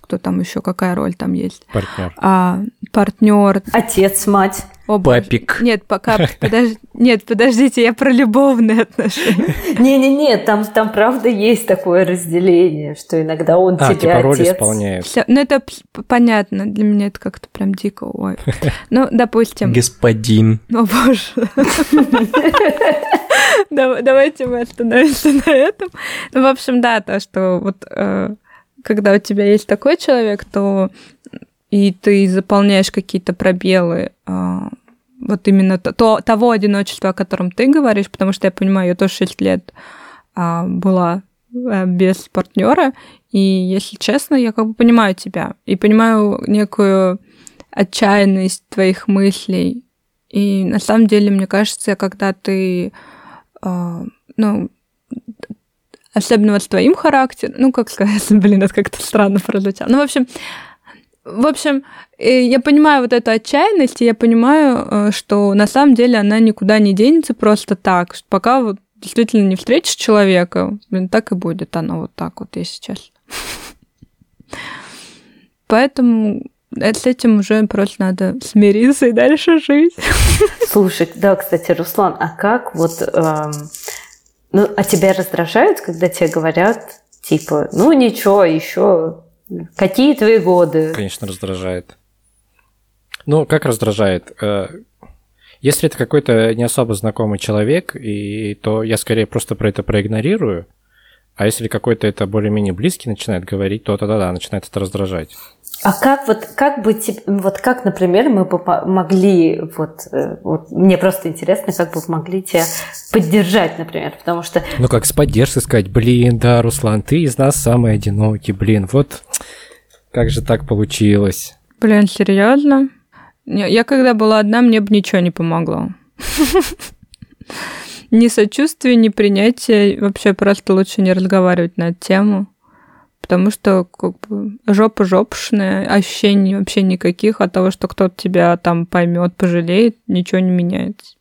кто там еще, какая роль там есть? Партнер. А, партнер. Отец, мать. О, Папик. Нет, пока подож... Нет, подождите, я про любовные отношения. Не-не-не, там, там правда есть такое разделение, что иногда он а, тебе типа роль отец. исполняет. Всё, ну, это понятно. Для меня это как-то прям дико. Ой. Ну, допустим. Господин. О, боже. Давайте мы остановимся на этом. Ну, в общем, да, то, что вот э, когда у тебя есть такой человек, то и ты заполняешь какие-то пробелы а, вот именно то, того одиночества, о котором ты говоришь, потому что я понимаю, я тоже 6 лет а, была э, без партнера. И если честно, я как бы понимаю тебя и понимаю некую отчаянность твоих мыслей. И на самом деле, мне кажется, когда ты, э, ну, особенно вот с твоим характером, ну, как сказать, блин, это как-то странно прозвучало. Ну, в общем, в общем, э, я понимаю вот эту отчаянность, и я понимаю, э, что на самом деле она никуда не денется просто так, пока вот действительно не встретишь человека, блин, так и будет оно вот так вот, если честно. Поэтому э, с этим уже просто надо смириться и дальше жить. Слушай, да, кстати, Руслан, а как вот... Эм, ну, а тебя раздражают, когда тебе говорят, типа, ну ничего, еще какие твои годы? Конечно, раздражает. Ну, как раздражает? Э, если это какой-то не особо знакомый человек, и, то я скорее просто про это проигнорирую, а если какой-то это более-менее близкий начинает говорить, то тогда да, начинает это раздражать. А как вот, как бы, вот как, например, мы бы могли, вот, э, вот, мне просто интересно, как бы могли тебя поддержать, например, потому что... Ну, как с поддержкой сказать, блин, да, Руслан, ты из нас самый одинокий, блин, вот как же так получилось? Блин, серьезно? Я когда была одна, мне бы ничего не помогло. Ни сочувствия, ни принятия. Вообще просто лучше не разговаривать на эту тему потому что как бы, жопа жопшная, ощущений вообще никаких от того, что кто-то тебя там поймет, пожалеет, ничего не меняется.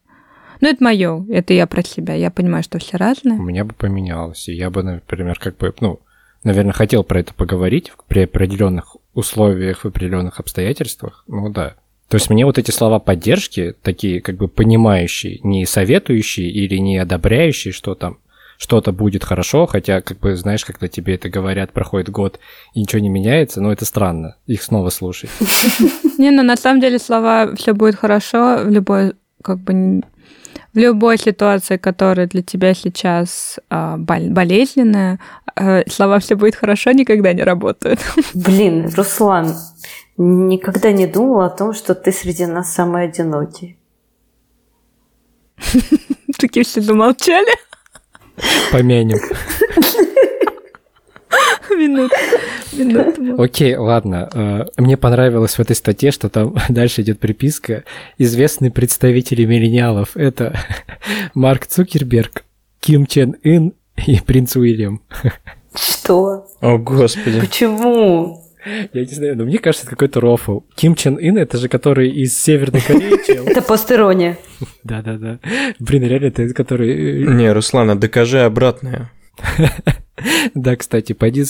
Ну, это мое, это я про себя. Я понимаю, что все разные. У меня бы поменялось. И я бы, например, как бы, ну, наверное, хотел про это поговорить при определенных условиях, в определенных обстоятельствах. Ну да. То есть мне вот эти слова поддержки, такие как бы понимающие, не советующие или не одобряющие, что там что-то будет хорошо, хотя, как бы, знаешь, когда тебе это говорят, проходит год и ничего не меняется, но это странно, их снова слушать. Не, ну на самом деле слова «все будет хорошо» в любой, как бы, в любой ситуации, которая для тебя сейчас а, болезненная, а, слова «все будет хорошо» никогда не работают. Блин, Руслан, никогда не думала о том, что ты среди нас самый одинокий. Такие все замолчали. Помянем. Минут. Минут. Окей, ладно. Э, мне понравилось в этой статье, что там дальше идет приписка. Известные представители миллениалов — это Марк Цукерберг, Ким Чен Ын и принц Уильям. Что? О, господи. Почему? Я не знаю, но мне кажется, это какой-то рофл. Ким Чен Ын, это же который из Северной Кореи. Это постерония. Да-да-да. Блин, реально, это который... Э, не, Руслана, докажи обратное. Да, кстати, пойди,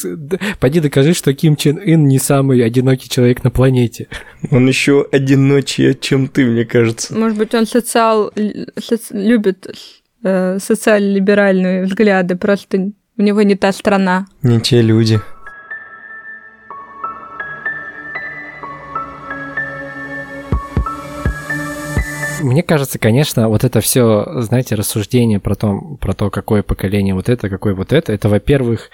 пойди докажи, что Ким Чен Ын не самый одинокий человек на планете. Он еще одиночее, чем ты, мне кажется. Может быть, он социал... Соци... любит э, социально-либеральные взгляды, просто у него не та страна. Не те люди. Мне кажется, конечно, вот это все, знаете, рассуждение про то, про то, какое поколение вот это, какое вот это, это, во-первых,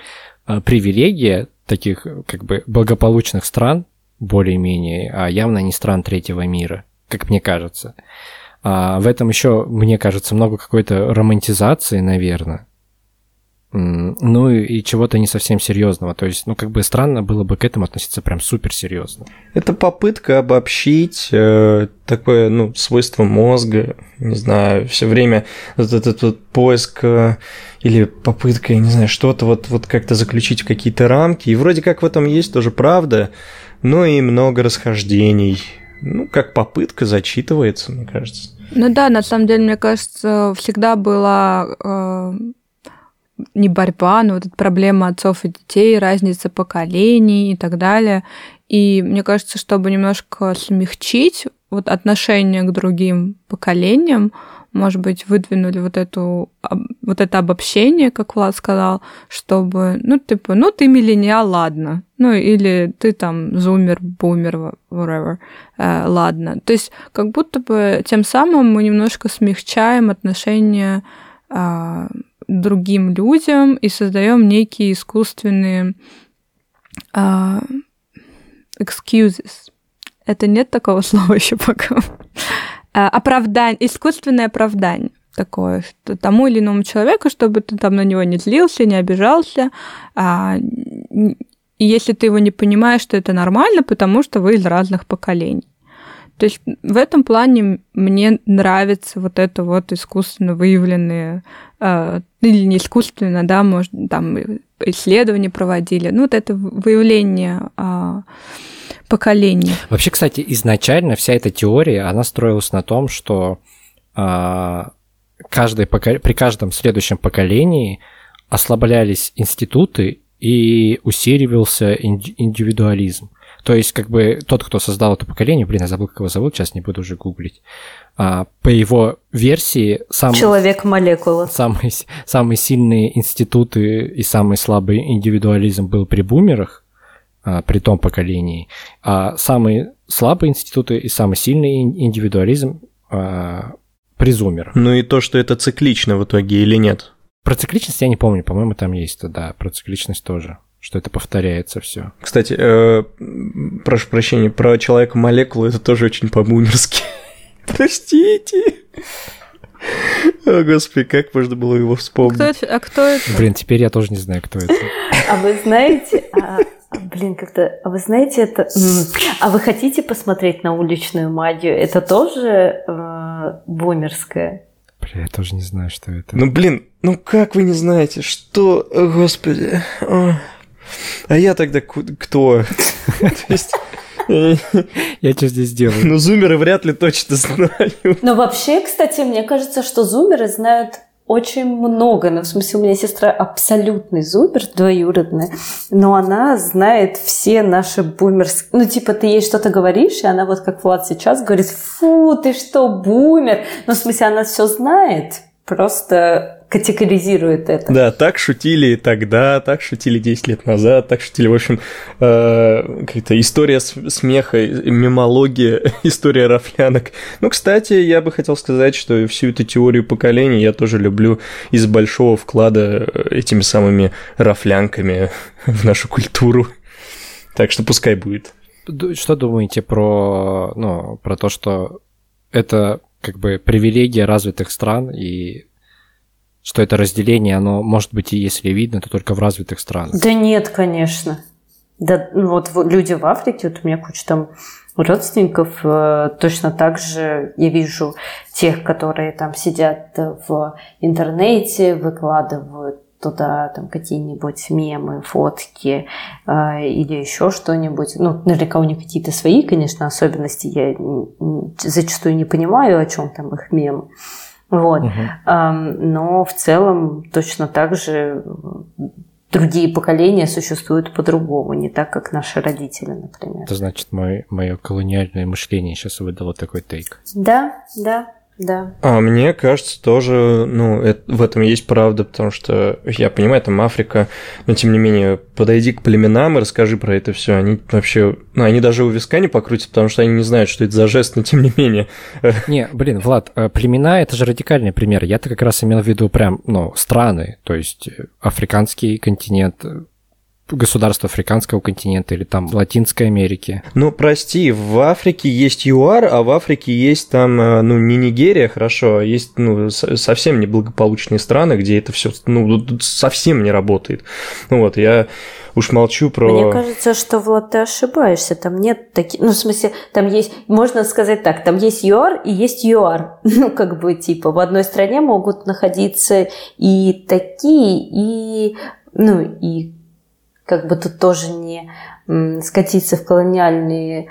а, привилегия таких как бы благополучных стран, более-менее, а явно не стран третьего мира, как мне кажется. А в этом еще, мне кажется, много какой-то романтизации, наверное ну и чего-то не совсем серьезного. То есть, ну как бы странно было бы к этому относиться прям супер серьезно. Это попытка обобщить э, такое, ну, свойство мозга, не знаю, все время вот этот вот поиск э, или попытка, я не знаю, что-то вот, вот как-то заключить в какие-то рамки. И вроде как в этом есть тоже правда, но и много расхождений. Ну, как попытка зачитывается, мне кажется. Ну да, на самом деле, мне кажется, всегда была э, не борьба, но вот эта проблема отцов и детей, разница поколений и так далее. И мне кажется, чтобы немножко смягчить вот отношение к другим поколениям, может быть, выдвинули вот эту вот это обобщение, как Влад сказал, чтобы, ну, типа, ну, ты миллениал, ладно. Ну, или ты там зумер, бумер, whatever, э, ладно. То есть, как будто бы тем самым мы немножко смягчаем отношения э, другим людям и создаем некие искусственные uh, excuses. Это нет такого слова еще пока. Uh, оправдание, искусственное оправдание. такое тому или иному человеку, чтобы ты там на него не злился, не обижался. А, и если ты его не понимаешь, то это нормально, потому что вы из разных поколений. То есть в этом плане мне нравится вот это вот искусственно выявленные, э, или не искусственно, да, может, там исследования проводили, ну вот это выявление э, поколений. Вообще, кстати, изначально вся эта теория, она строилась на том, что каждое покол... при каждом следующем поколении ослаблялись институты и усиливался индивидуализм. То есть, как бы тот, кто создал это поколение, блин, я забыл, как его зовут, сейчас не буду уже гуглить. А, по его версии... Сам, Человек-молекула. Самые, самые сильные институты и самый слабый индивидуализм был при бумерах, а, при том поколении. А самые слабые институты и самый сильный индивидуализм а, при зумерах. Ну и то, что это циклично в итоге или нет? Про цикличность я не помню, по-моему, там есть, да, про цикличность тоже что это повторяется все. Кстати, э, прошу прощения, про человека-молекулу это тоже очень по-бумерски. Простите. О, господи, как можно было его вспомнить? Кто это? А кто это? Блин, теперь я тоже не знаю, кто это. А вы знаете, а, а блин, как-то, а вы знаете это? А вы хотите посмотреть на уличную магию? Это тоже э, бумерское? Бля, я тоже не знаю, что это. Ну, блин, ну как вы не знаете, что, О, господи. О. А я тогда кто? Я что здесь делаю? Ну, зумеры вряд ли точно знают. Но вообще, кстати, мне кажется, что зумеры знают очень много. Ну, в смысле, у меня сестра абсолютный зумер, двоюродная, но она знает все наши бумерские... Ну, типа, ты ей что-то говоришь, и она вот как Влад сейчас говорит, фу, ты что, бумер? Ну, в смысле, она все знает, просто категоризирует это. Да, так шутили тогда, так шутили 10 лет назад, так шутили, в общем, э, какая-то история смеха, мемология, история рафлянок. Ну, кстати, я бы хотел сказать, что всю эту теорию поколений я тоже люблю из большого вклада этими самыми рафлянками в нашу культуру. Так что пускай будет. Что думаете про, ну, про то, что это как бы привилегия развитых стран и что это разделение, оно может быть и если видно, то только в развитых странах. Да нет, конечно. Да, ну вот, люди в Африке, вот у меня куча там родственников, э, точно так же я вижу тех, которые там сидят в интернете, выкладывают туда там какие-нибудь мемы, фотки э, или еще что-нибудь. Ну, наверняка у них какие-то свои, конечно, особенности. Я зачастую не понимаю, о чем там их мем. Вот. Угу. Но в целом точно так же другие поколения существуют по-другому, не так, как наши родители, например. Это значит, мое, мое колониальное мышление сейчас выдало такой тейк. Да, да. Да. А мне кажется, тоже, ну, это, в этом есть правда, потому что я понимаю, там Африка, но тем не менее, подойди к племенам и расскажи про это все. Они вообще, ну, они даже у виска не покрутят, потому что они не знают, что это за жест, но тем не менее. Не, блин, Влад, э, племена это же радикальный пример. Я-то как раз имел в виду прям, ну, страны, то есть э, африканский континент, государства африканского континента или там Латинской Америки. Ну, прости, в Африке есть ЮАР, а в Африке есть там, э, ну, не Нигерия, хорошо, а есть, ну, совсем неблагополучные страны, где это все, ну, совсем не работает. Ну, вот, я уж молчу про... Мне кажется, что, Влад, ты ошибаешься. Там нет таких... Ну, в смысле, там есть... Можно сказать так, там есть ЮАР и есть ЮАР. Ну, как бы, типа, в одной стране могут находиться и такие, и... Ну, и как бы тут тоже не скатиться в колониальные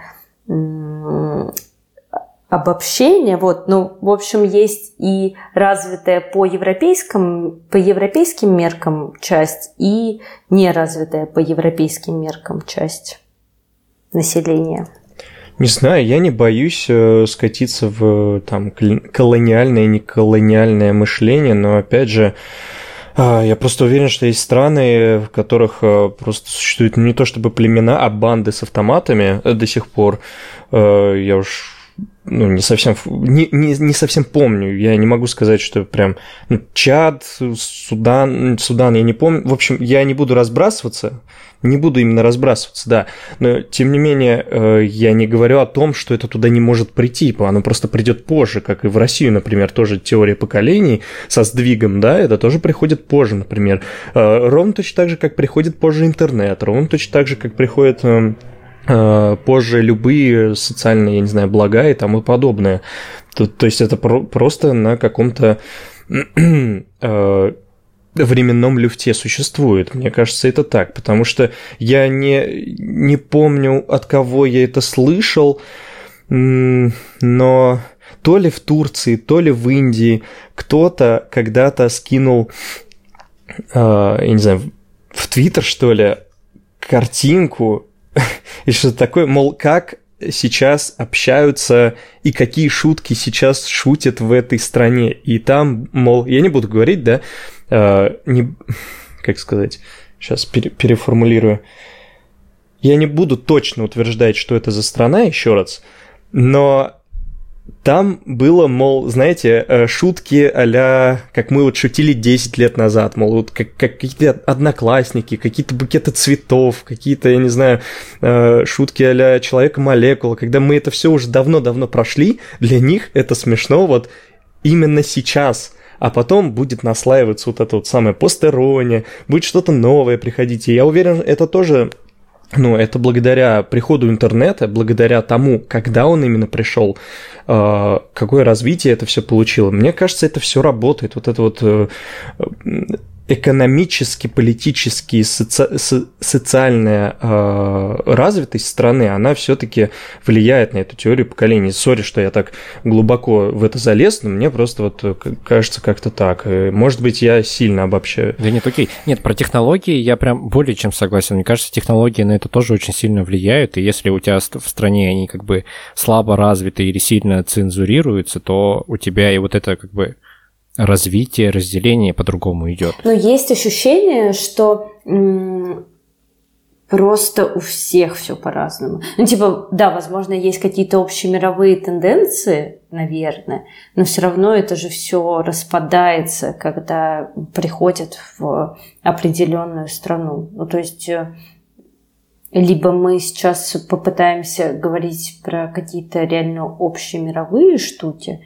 обобщения. Вот, ну, в общем, есть и развитая по европейским, по европейским меркам часть, и неразвитая по европейским меркам часть населения. Не знаю, я не боюсь э, скатиться в там колониальное и неколониальное мышление, но опять же, я просто уверен, что есть страны, в которых э, просто существуют не то чтобы племена, а банды с автоматами э, до сих пор. Э, я уж ну, не совсем, не, не, не совсем помню, я не могу сказать, что прям, ну, Чад, Судан, Судан, я не помню, в общем, я не буду разбрасываться, не буду именно разбрасываться, да, но тем не менее э, я не говорю о том, что это туда не может прийти, оно просто придет позже, как и в Россию, например, тоже теория поколений со сдвигом, да, это тоже приходит позже, например, э, ровно точно так же, как приходит позже интернет, ровно точно так же, как приходит эм, позже любые социальные, я не знаю, блага и тому подобное. То, то есть это про- просто на каком-то э, временном люфте существует. Мне кажется, это так, потому что я не, не помню, от кого я это слышал, но то ли в Турции, то ли в Индии кто-то когда-то скинул, э, я не знаю, в Твиттер, что ли, картинку и что-то такое, мол, как сейчас общаются и какие шутки сейчас шутят в этой стране. И там, мол, я не буду говорить, да, э, не, как сказать, сейчас пере, переформулирую. Я не буду точно утверждать, что это за страна, еще раз, но там было, мол, знаете, э, шутки а как мы вот шутили 10 лет назад, мол, вот как, как какие-то одноклассники, какие-то букеты цветов, какие-то, я не знаю, э, шутки а Человека-молекула, когда мы это все уже давно-давно прошли, для них это смешно вот именно сейчас – а потом будет наслаиваться вот это вот самое постерония, будет что-то новое приходить. И я уверен, это тоже ну, это благодаря приходу интернета, благодаря тому, когда он именно пришел, э, какое развитие это все получило. Мне кажется, это все работает. Вот это вот э, экономически, политически, соци... со... социальная э, развитость страны, она все-таки влияет на эту теорию поколений. Сори, что я так глубоко в это залез, но мне просто вот э, кажется как-то так. Э, может быть, я сильно обобщаю. Да нет, окей. Нет, про технологии я прям более чем согласен. Мне кажется, технологии на это тоже очень сильно влияют, и если у тебя в стране они как бы слабо развиты или сильно цензурируются, то у тебя и вот это как бы развитие, разделение по-другому идет. Но есть ощущение, что просто у всех все по-разному. Ну, типа, да, возможно, есть какие-то общие мировые тенденции, наверное, но все равно это же все распадается, когда приходят в определенную страну. Ну, то есть э, либо мы сейчас попытаемся говорить про какие-то реально общие мировые штуки,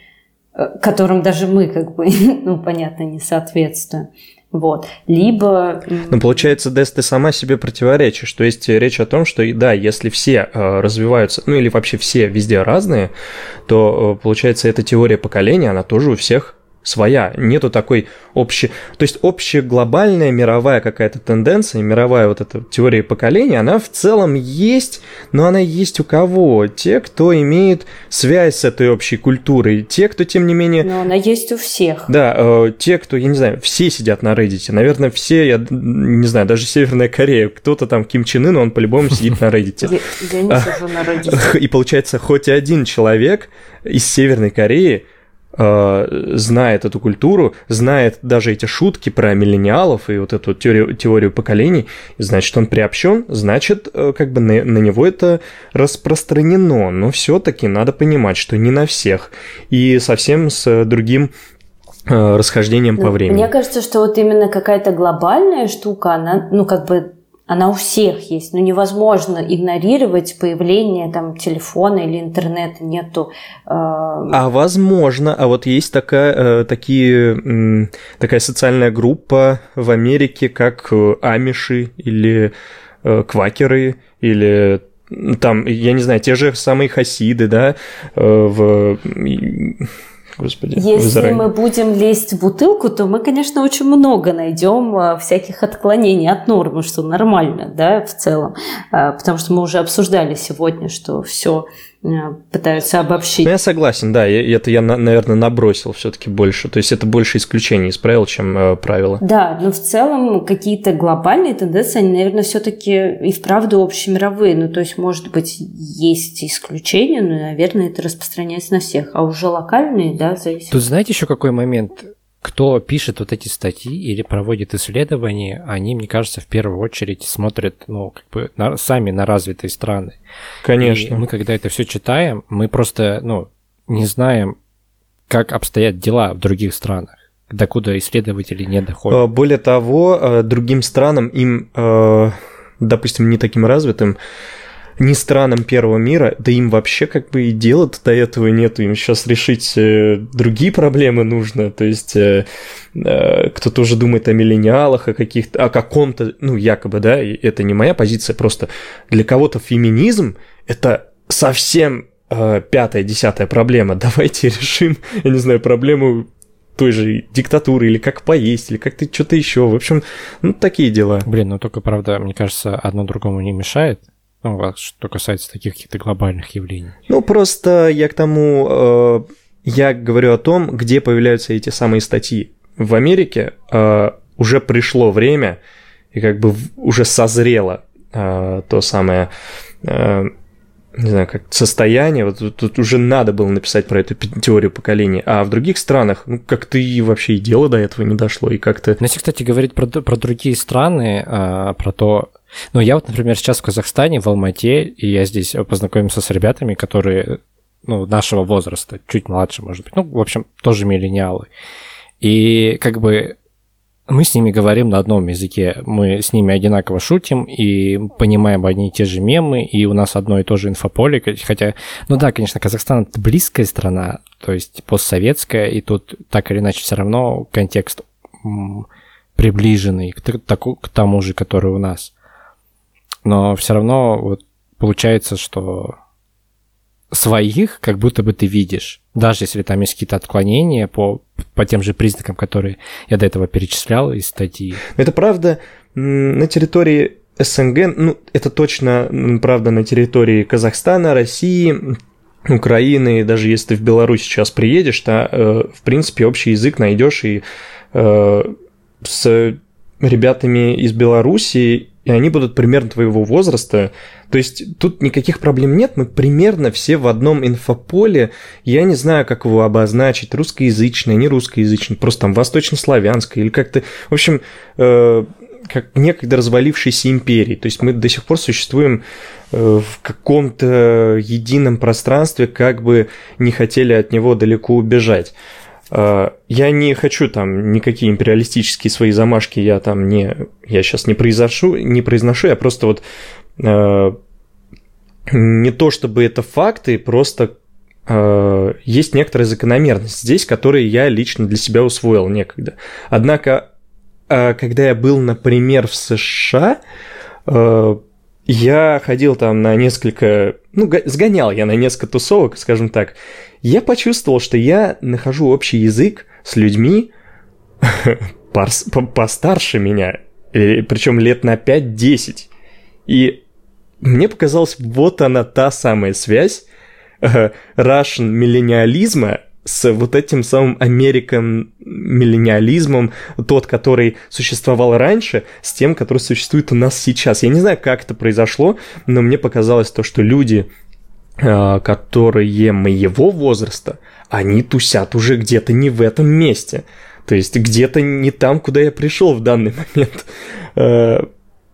которым даже мы, как бы, ну, понятно, не соответствуем. Вот. Либо... Ну, получается, Дес, ты сама себе противоречишь. То есть речь о том, что, да, если все э, развиваются, ну или вообще все везде разные, то, э, получается, эта теория поколения, она тоже у всех своя, нету такой общей... То есть общая глобальная мировая какая-то тенденция, мировая вот эта теория поколения, она в целом есть, но она есть у кого? Те, кто имеет связь с этой общей культурой, те, кто, тем не менее... Но она есть у всех. Да, э, те, кто, я не знаю, все сидят на Reddit. Наверное, все, я не знаю, даже Северная Корея, кто-то там Ким Чен Ын, он по-любому сидит на Reddit. Я не сижу на Reddit. И получается, хоть один человек из Северной Кореи Э, знает эту культуру, знает даже эти шутки про миллениалов и вот эту теорию, теорию поколений, значит, он приобщен, значит, э, как бы на, на него это распространено. Но все-таки надо понимать, что не на всех. И совсем с другим э, расхождением по времени. Мне кажется, что вот именно какая-то глобальная штука, она, ну, как бы она у всех есть, но невозможно игнорировать появление там телефона или интернета нету. Э... А возможно, а вот есть такая, э, такие, такая социальная группа в Америке, как э, амиши или э, квакеры или там, я не знаю, те же самые хасиды, да, в господи. Если мы будем лезть в бутылку, то мы, конечно, очень много найдем а, всяких отклонений от нормы, что нормально, да, в целом. А, потому что мы уже обсуждали сегодня, что все пытаются обобщить. Ну, я согласен, да, это я, наверное, набросил все-таки больше. То есть это больше исключение из правил, чем э, правила. Да, но в целом какие-то глобальные тенденции, они, наверное, все-таки и вправду общемировые. Ну, то есть, может быть, есть исключения, но, наверное, это распространяется на всех. А уже локальные, да, зависит. Тут знаете еще какой момент? Кто пишет вот эти статьи или проводит исследования, они, мне кажется, в первую очередь смотрят, ну, как бы на, сами на развитые страны. Конечно. И мы, когда это все читаем, мы просто, ну, не знаем, как обстоят дела в других странах, докуда исследователи не доходят. А, более того, а, другим странам, им, а, допустим, не таким развитым, не странам первого мира, да им вообще как бы и дела-то до этого нету, им сейчас решить э, другие проблемы нужно, то есть э, э, кто-то уже думает о миллениалах, о каких-то, о каком-то, ну якобы, да, и это не моя позиция, просто для кого-то феминизм это совсем пятая, десятая проблема. Давайте решим, я не знаю, проблему той же диктатуры, или как поесть, или как-то что-то еще. В общем, ну, такие дела. Блин, ну только, правда, мне кажется, одно другому не мешает. Ну, что касается таких каких-то глобальных явлений. Ну, просто я к тому, э, я говорю о том, где появляются эти самые статьи. В Америке э, уже пришло время, и как бы уже созрело э, то самое э, не знаю, как состояние, вот тут, тут уже надо было написать про эту теорию поколений, а в других странах, ну, как-то и вообще и дело до этого не дошло, и как-то... Ну, если, кстати, говорить про, про другие страны, а, про то... Ну, я вот, например, сейчас в Казахстане, в Алмате, и я здесь познакомился с ребятами, которые, ну, нашего возраста, чуть младше, может быть, ну, в общем, тоже миллениалы. И как бы мы с ними говорим на одном языке, мы с ними одинаково шутим и понимаем одни и те же мемы, и у нас одно и то же инфополе, хотя, ну да, конечно, Казахстан это близкая страна, то есть постсоветская, и тут так или иначе все равно контекст приближенный к, к тому же, который у нас. Но все равно вот получается, что своих как будто бы ты видишь, даже если там есть какие-то отклонения по, по тем же признакам, которые я до этого перечислял из статьи. Это правда на территории СНГ, ну, это точно, правда, на территории Казахстана, России, Украины, даже если ты в Беларусь сейчас приедешь, то, э, в принципе, общий язык найдешь и э, с ребятами из Беларуси и они будут примерно твоего возраста. То есть тут никаких проблем нет, мы примерно все в одном инфополе. Я не знаю, как его обозначить, русскоязычное, не русскоязычное, просто там восточнославянское или как-то... В общем, э, как некогда развалившейся империи. То есть мы до сих пор существуем э, в каком-то едином пространстве, как бы не хотели от него далеко убежать. А, я не хочу там никакие империалистические свои замашки, я там не, я сейчас не произношу, не произношу, я просто вот э, не то чтобы это факты, просто э, есть некоторая закономерность здесь, которые я лично для себя усвоил некогда. Однако, э, когда я был, например, в США, э, я ходил там на несколько, ну, сгонял я на несколько тусовок, скажем так, я почувствовал, что я нахожу общий язык с людьми постарше меня, причем лет на 5-10. И мне показалось, вот она та самая связь э, Russian миллениализма с вот этим самым Американ миллениализмом, тот, который существовал раньше, с тем, который существует у нас сейчас. Я не знаю, как это произошло, но мне показалось то, что люди, а, которые моего возраста, они тусят уже где-то не в этом месте. То есть где-то не там, куда я пришел в данный момент.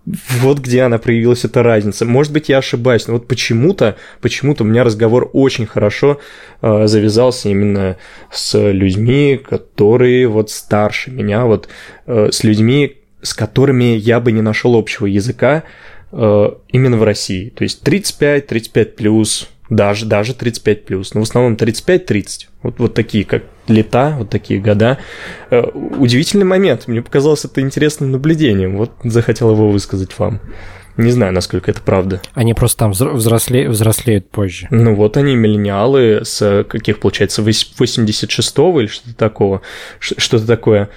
Вот где она проявилась, эта разница. Может быть, я ошибаюсь, но вот почему-то, почему-то у меня разговор очень хорошо э, завязался именно с людьми, которые вот старше меня, вот э, с людьми, с которыми я бы не нашел общего языка э, именно в России. То есть 35, 35 плюс, даже, даже 35 плюс, но в основном 35-30. Вот, вот такие, как лета, вот такие года. Э, удивительный момент. Мне показалось это интересным наблюдением. Вот захотел его высказать вам. Не знаю, насколько это правда. Они просто там взросле... взрослеют позже. Ну вот они, миллениалы, с каких, получается, 86-го или что-то такого, что-то такое.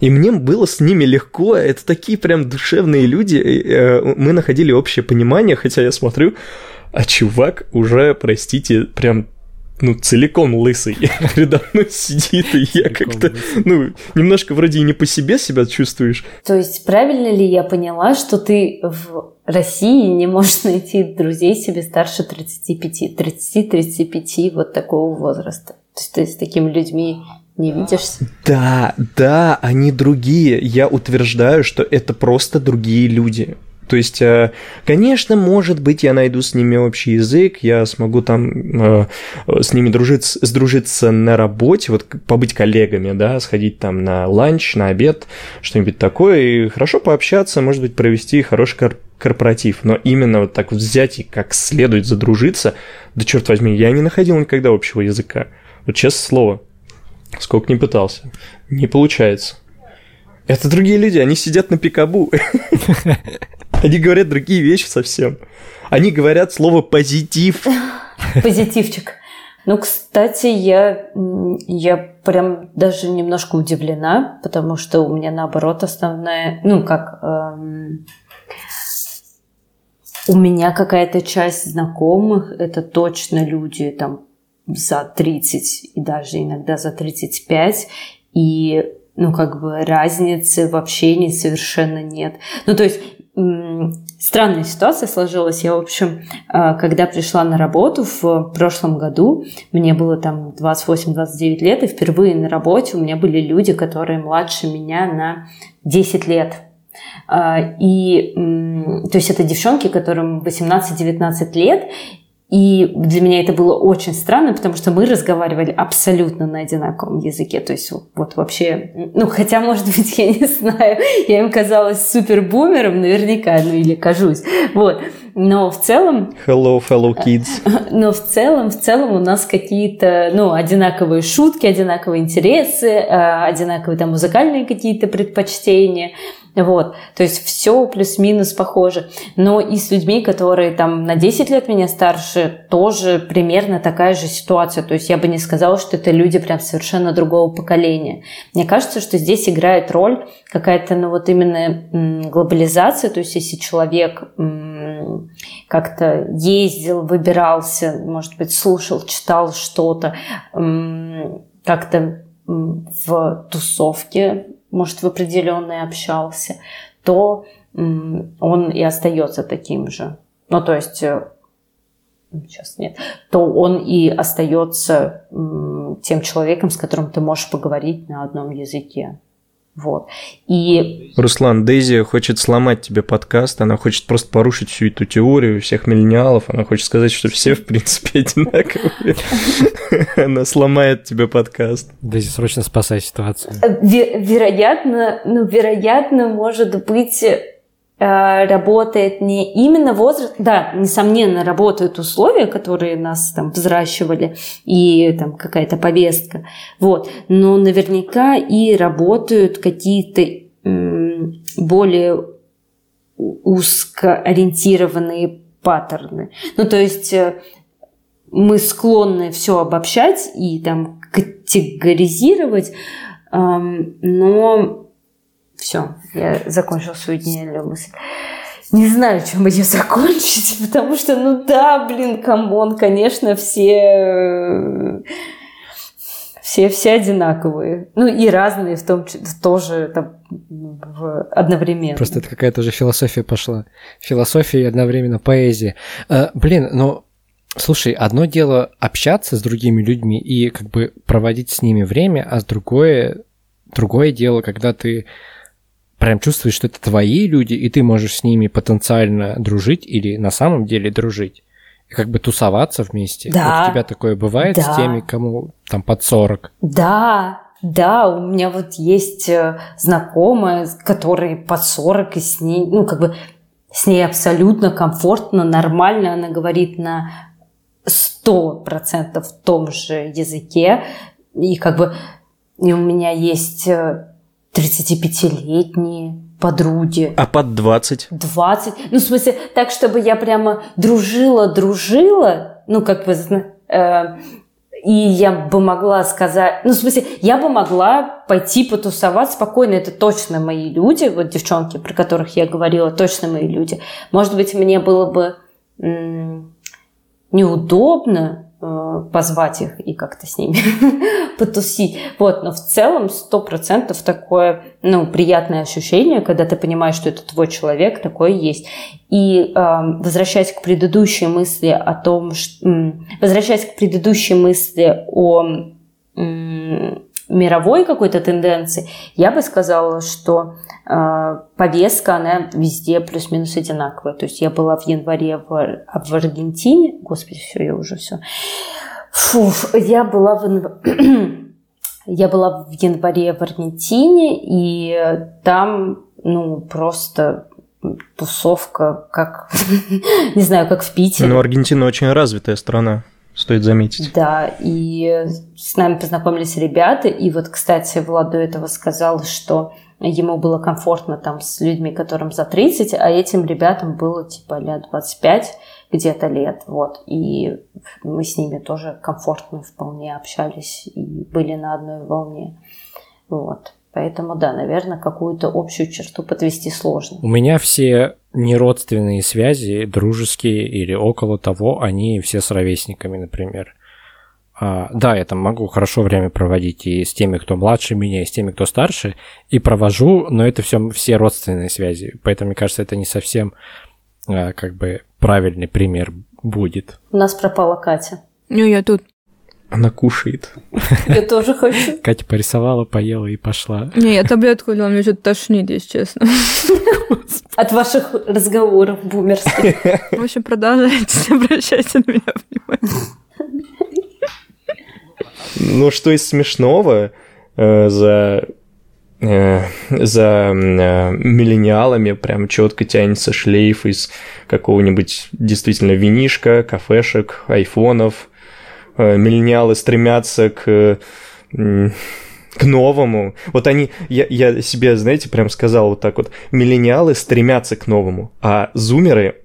И мне было с ними легко, это такие прям душевные люди, э, мы находили общее понимание, хотя я смотрю, а чувак уже, простите, прям ну, целиком лысый передо мной сидит, и я как-то, ну, немножко вроде и не по себе себя чувствуешь. То есть правильно ли я поняла, что ты в России не можешь найти друзей себе старше 35, 30-35 вот такого возраста? То есть ты с такими людьми не видишься? Да, да, они другие. Я утверждаю, что это просто другие люди. То есть, э, конечно, может быть, я найду с ними общий язык, я смогу там э, с ними дружиться, сдружиться на работе, вот побыть коллегами, да, сходить там на ланч, на обед, что-нибудь такое, и хорошо пообщаться, может быть, провести хороший корпоратив. Но именно вот так взять и как следует задружиться, да черт возьми, я не находил никогда общего языка. Вот честное слово, сколько не пытался, не получается. Это другие люди, они сидят на пикабу. Они говорят другие вещи совсем. Они говорят слово позитив. Позитивчик. Ну, кстати, я, я прям даже немножко удивлена, потому что у меня наоборот основная, ну, как эм, у меня какая-то часть знакомых, это точно люди там за 30 и даже иногда за 35, и ну, как бы разницы в общении совершенно нет. Ну, то есть странная ситуация сложилась. Я, в общем, а, когда пришла на работу в прошлом году, мне было там 28-29 лет, и впервые на работе у меня были люди, которые младше меня на 10 лет. А, и, то есть это девчонки, которым 18-19 лет, и для меня это было очень странно, потому что мы разговаривали абсолютно на одинаковом языке. То есть вот вообще, ну хотя, может быть, я не знаю, я им казалась супер бумером наверняка, ну или кажусь. Вот. Но в целом... Hello, fellow kids. Но в целом, в целом у нас какие-то, ну, одинаковые шутки, одинаковые интересы, а, одинаковые там музыкальные какие-то предпочтения. Вот. То есть все плюс-минус похоже. Но и с людьми, которые там на 10 лет меня старше, тоже примерно такая же ситуация. То есть я бы не сказала, что это люди прям совершенно другого поколения. Мне кажется, что здесь играет роль какая-то, ну вот именно глобализация. То есть если человек как-то ездил, выбирался, может быть, слушал, читал что-то, как-то в тусовке может, в определенной общался, то он и остается таким же. Ну, то есть, сейчас э, нет, то он и остается тем человеком, с которым ты можешь поговорить на одном языке. Вот. И... Руслан, Дейзи хочет сломать тебе подкаст, она хочет просто порушить всю эту теорию всех миллениалов, она хочет сказать, что все, в принципе, одинаковые. Она сломает тебе подкаст. Дейзи, срочно спасай ситуацию. Вероятно, ну, вероятно, может быть, работает не именно возраст, да, несомненно, работают условия, которые нас там взращивали, и там какая-то повестка, вот, но наверняка и работают какие-то более узкоориентированные паттерны. Ну, то есть э, мы склонны все обобщать и там категоризировать, но все, я закончила свою гениальную мысль. Не знаю, чем ее закончить, потому что, ну да, блин, come on, конечно, все все, все одинаковые. Ну и разные в том числе, тоже там, в, одновременно. Просто это какая-то уже философия пошла. Философия и одновременно поэзия. А, блин, ну, слушай, одно дело общаться с другими людьми и как бы проводить с ними время, а другое, другое дело, когда ты прям чувствуешь, что это твои люди, и ты можешь с ними потенциально дружить или на самом деле дружить. И как бы тусоваться вместе. Да. Вот у тебя такое бывает да. с теми, кому там под 40? Да, да, у меня вот есть э, знакомая, которые под 40, и с ней, ну, как бы с ней абсолютно комфортно, нормально. Она говорит на 100% в том же языке. И как бы и у меня есть э, 35-летние подруги. А под 20? 20. Ну, в смысле, так, чтобы я прямо дружила-дружила, ну, как бы, э, и я бы могла сказать, ну, в смысле, я бы могла пойти потусовать спокойно, это точно мои люди, вот девчонки, про которых я говорила, точно мои люди. Может быть, мне было бы м- неудобно, позвать их и как-то с ними потусить. Вот, но в целом сто процентов такое, ну, приятное ощущение, когда ты понимаешь, что это твой человек, такое есть. И э, возвращаясь к предыдущей мысли о том, что, возвращаясь к предыдущей мысли о мировой какой-то тенденции, я бы сказала, что э, повестка, она везде плюс-минус одинаковая. То есть я была в январе в, в Аргентине, господи, все, я уже все. Фу, я была в я была в январе в Аргентине, и там, ну, просто тусовка, как, не знаю, как в Питере. Ну, Аргентина очень развитая страна стоит заметить. Да, и с нами познакомились ребята, и вот, кстати, Влад до этого сказал, что ему было комфортно там с людьми, которым за 30, а этим ребятам было типа лет 25 где-то лет, вот, и мы с ними тоже комфортно вполне общались и были на одной волне, вот. Поэтому, да, наверное, какую-то общую черту подвести сложно. У меня все неродственные связи, дружеские или около того, они все с ровесниками, например. А, да, я там могу хорошо время проводить и с теми, кто младше меня, и с теми, кто старше, и провожу, но это все, все родственные связи. Поэтому, мне кажется, это не совсем а, как бы правильный пример будет. У нас пропала Катя. Ну, я тут. Она кушает. Я тоже хочу. Катя порисовала, поела и пошла. Не, я таблетку взяла, мне что-то тошнит, если честно. От ваших разговоров бумерских. В общем, продолжайте, обращайте на меня внимание. Ну, что из смешного э, за э, за э, миллениалами прям четко тянется шлейф из какого-нибудь действительно винишка, кафешек, айфонов, миллениалы стремятся к к новому. Вот они, я, я себе, знаете, прям сказал вот так вот, миллениалы стремятся к новому, а зумеры,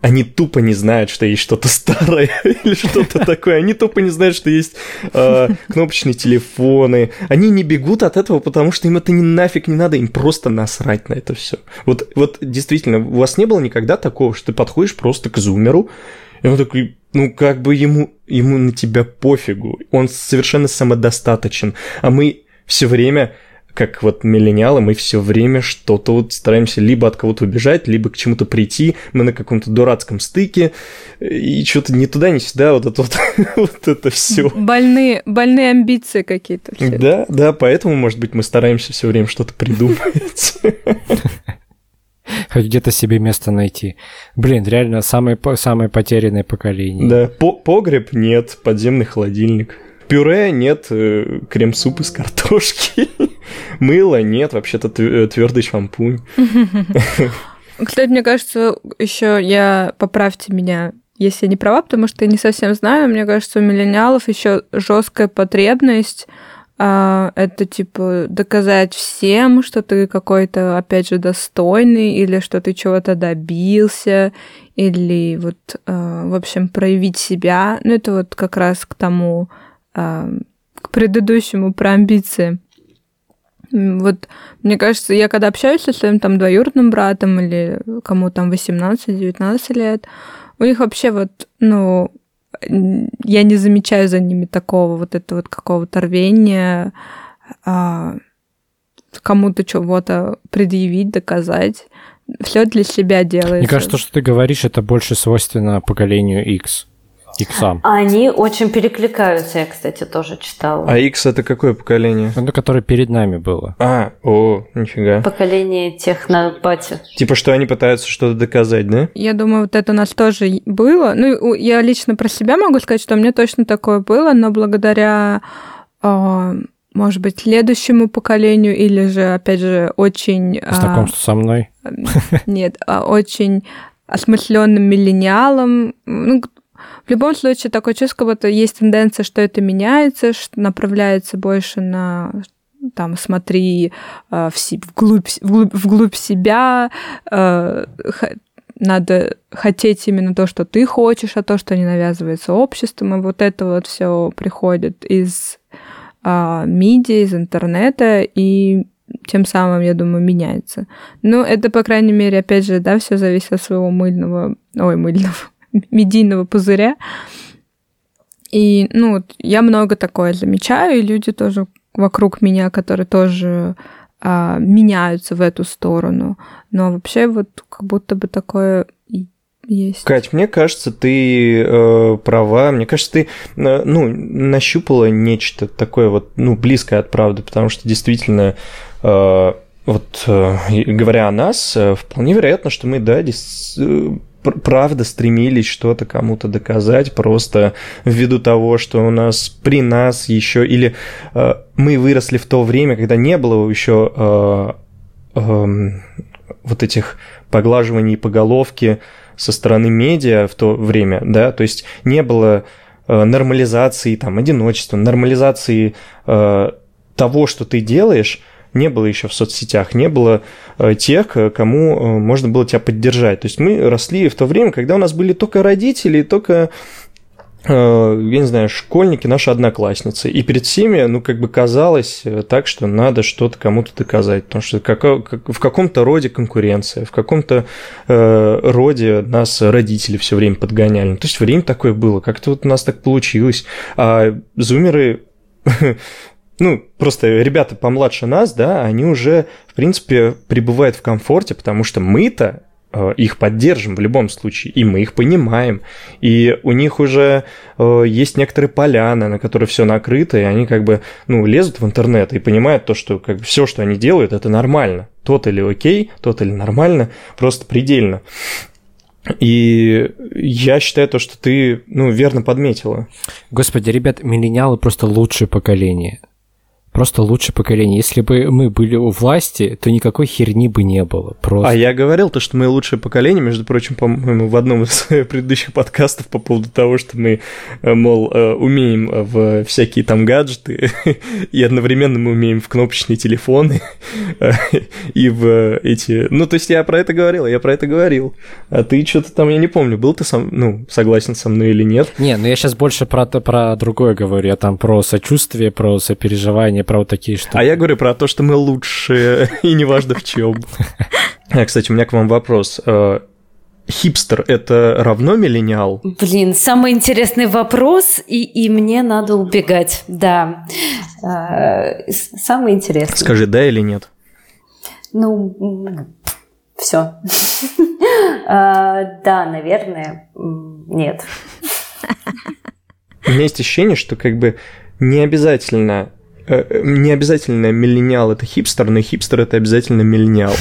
они тупо не знают, что есть что-то старое или что-то такое. Они тупо не знают, что есть э, кнопочные телефоны. Они не бегут от этого, потому что им это не нафиг не надо, им просто насрать на это все. Вот, вот действительно, у вас не было никогда такого, что ты подходишь просто к зумеру, и он такой, ну, как бы ему, ему на тебя пофигу. Он совершенно самодостаточен. А мы все время, как вот миллениалы, мы все время что-то вот стараемся либо от кого-то убежать, либо к чему-то прийти. Мы на каком-то дурацком стыке, и что-то не туда, не сюда, вот это вот, вот это все. Больные, больные амбиции какие-то. Да, да, поэтому, может быть, мы стараемся все время что-то придумать. Хоть где-то себе место найти. Блин, реально самое, самое потерянное поколение. Да, По погреб нет, подземный холодильник. Пюре нет, э, крем-суп из картошки. Мыло нет, вообще-то э, твердый шампунь. Кстати, мне кажется, еще я поправьте меня, если я не права, потому что я не совсем знаю. Мне кажется, у миллениалов еще жесткая потребность а, это типа доказать всем, что ты какой-то, опять же, достойный, или что ты чего-то добился, или вот, а, в общем, проявить себя. Ну, это вот как раз к тому, а, к предыдущему про амбиции. Вот, мне кажется, я когда общаюсь со своим там двоюродным братом или кому там 18-19 лет, у них вообще вот, ну, я не замечаю за ними такого вот этого вот какого-то рвения а, кому-то чего-то предъявить, доказать. Все для себя делается. Мне кажется, то, что ты говоришь, это больше свойственно поколению X. Иксам. Они очень перекликаются, я, кстати, тоже читала. А X это какое поколение? Ну, которое перед нами было. А, о, нифига. Поколение технопати. Типа, что они пытаются что-то доказать, да? Я думаю, вот это у нас тоже было. Ну, я лично про себя могу сказать, что у меня точно такое было, но благодаря а, может быть, следующему поколению, или же, опять же, очень... А, Знакомство со мной? Нет, а, очень осмысленным миллениалом. Ну, в любом случае, такое чувство, как будто есть тенденция, что это меняется, что направляется больше на там смотри э, вглубь, вглубь, вглубь себя, э, надо хотеть именно то, что ты хочешь, а то, что не навязывается обществом, и вот это вот все приходит из э, медиа, из интернета, и тем самым, я думаю, меняется. Ну, это, по крайней мере, опять же, да, все зависит от своего мыльного, ой, мыльного, медийного пузыря. И, ну, я много такое замечаю, и люди тоже вокруг меня, которые тоже а, меняются в эту сторону. Но вообще вот как будто бы такое есть. Кать, мне кажется, ты э, права. Мне кажется, ты э, ну, нащупала нечто такое вот, ну, близкое от правды, потому что действительно, э, вот э, говоря о нас, э, вполне вероятно, что мы, да, дес, э, правда стремились что-то кому-то доказать, просто ввиду того, что у нас при нас еще, или э, мы выросли в то время, когда не было еще э, э, вот этих поглаживаний по головке, со стороны медиа в то время, да, то есть не было э, нормализации там одиночества, нормализации э, того, что ты делаешь, не было еще в соцсетях, не было э, тех, кому э, можно было тебя поддержать. То есть мы росли в то время, когда у нас были только родители, только Э, я не знаю, школьники, наши одноклассницы. И перед всеми, ну, как бы казалось э, так, что надо что-то кому-то доказать. Потому что в каком-то роде конкуренция, в каком-то э, роде нас родители все время подгоняли. Ну, то есть время такое было, как-то вот у нас так получилось. А зумеры ну, просто ребята помладше нас, да, они уже, в принципе, пребывают в комфорте, потому что мы-то Э, их поддержим в любом случае, и мы их понимаем. И у них уже э, есть некоторые поляны, на которые все накрыто, и они как бы, ну, лезут в интернет и понимают то, что как бы все, что они делают, это нормально. Тот или окей, тот или нормально, просто предельно. И я считаю то, что ты, ну, верно подметила. Господи, ребят, миллениалы просто лучшее поколение просто лучшее поколение. Если бы мы были у власти, то никакой херни бы не было. Просто. А я говорил то, что мы лучшее поколение, между прочим, по-моему, в одном из предыдущих подкастов по поводу того, что мы, э, мол, э, умеем в всякие там гаджеты, и одновременно мы умеем в кнопочные телефоны, и в эти... Ну, то есть я про это говорил, я про это говорил. А ты что-то там, я не помню, был ты сам, ну, согласен со мной или нет? Не, ну я сейчас больше про, про другое говорю. Я там про сочувствие, про сопереживание, про вот такие штуки. А я говорю про то, что мы лучшие, и неважно в чем. А, кстати, у меня к вам вопрос. Э, хипстер – это равно миллениал? Блин, самый интересный вопрос, и, и мне надо убегать, да. Э, самый интересный. Скажи, да или нет? Ну, все. Э, да, наверное, нет. У меня есть ощущение, что как бы не обязательно не обязательно миллениал это хипстер, но хипстер это обязательно миллениал.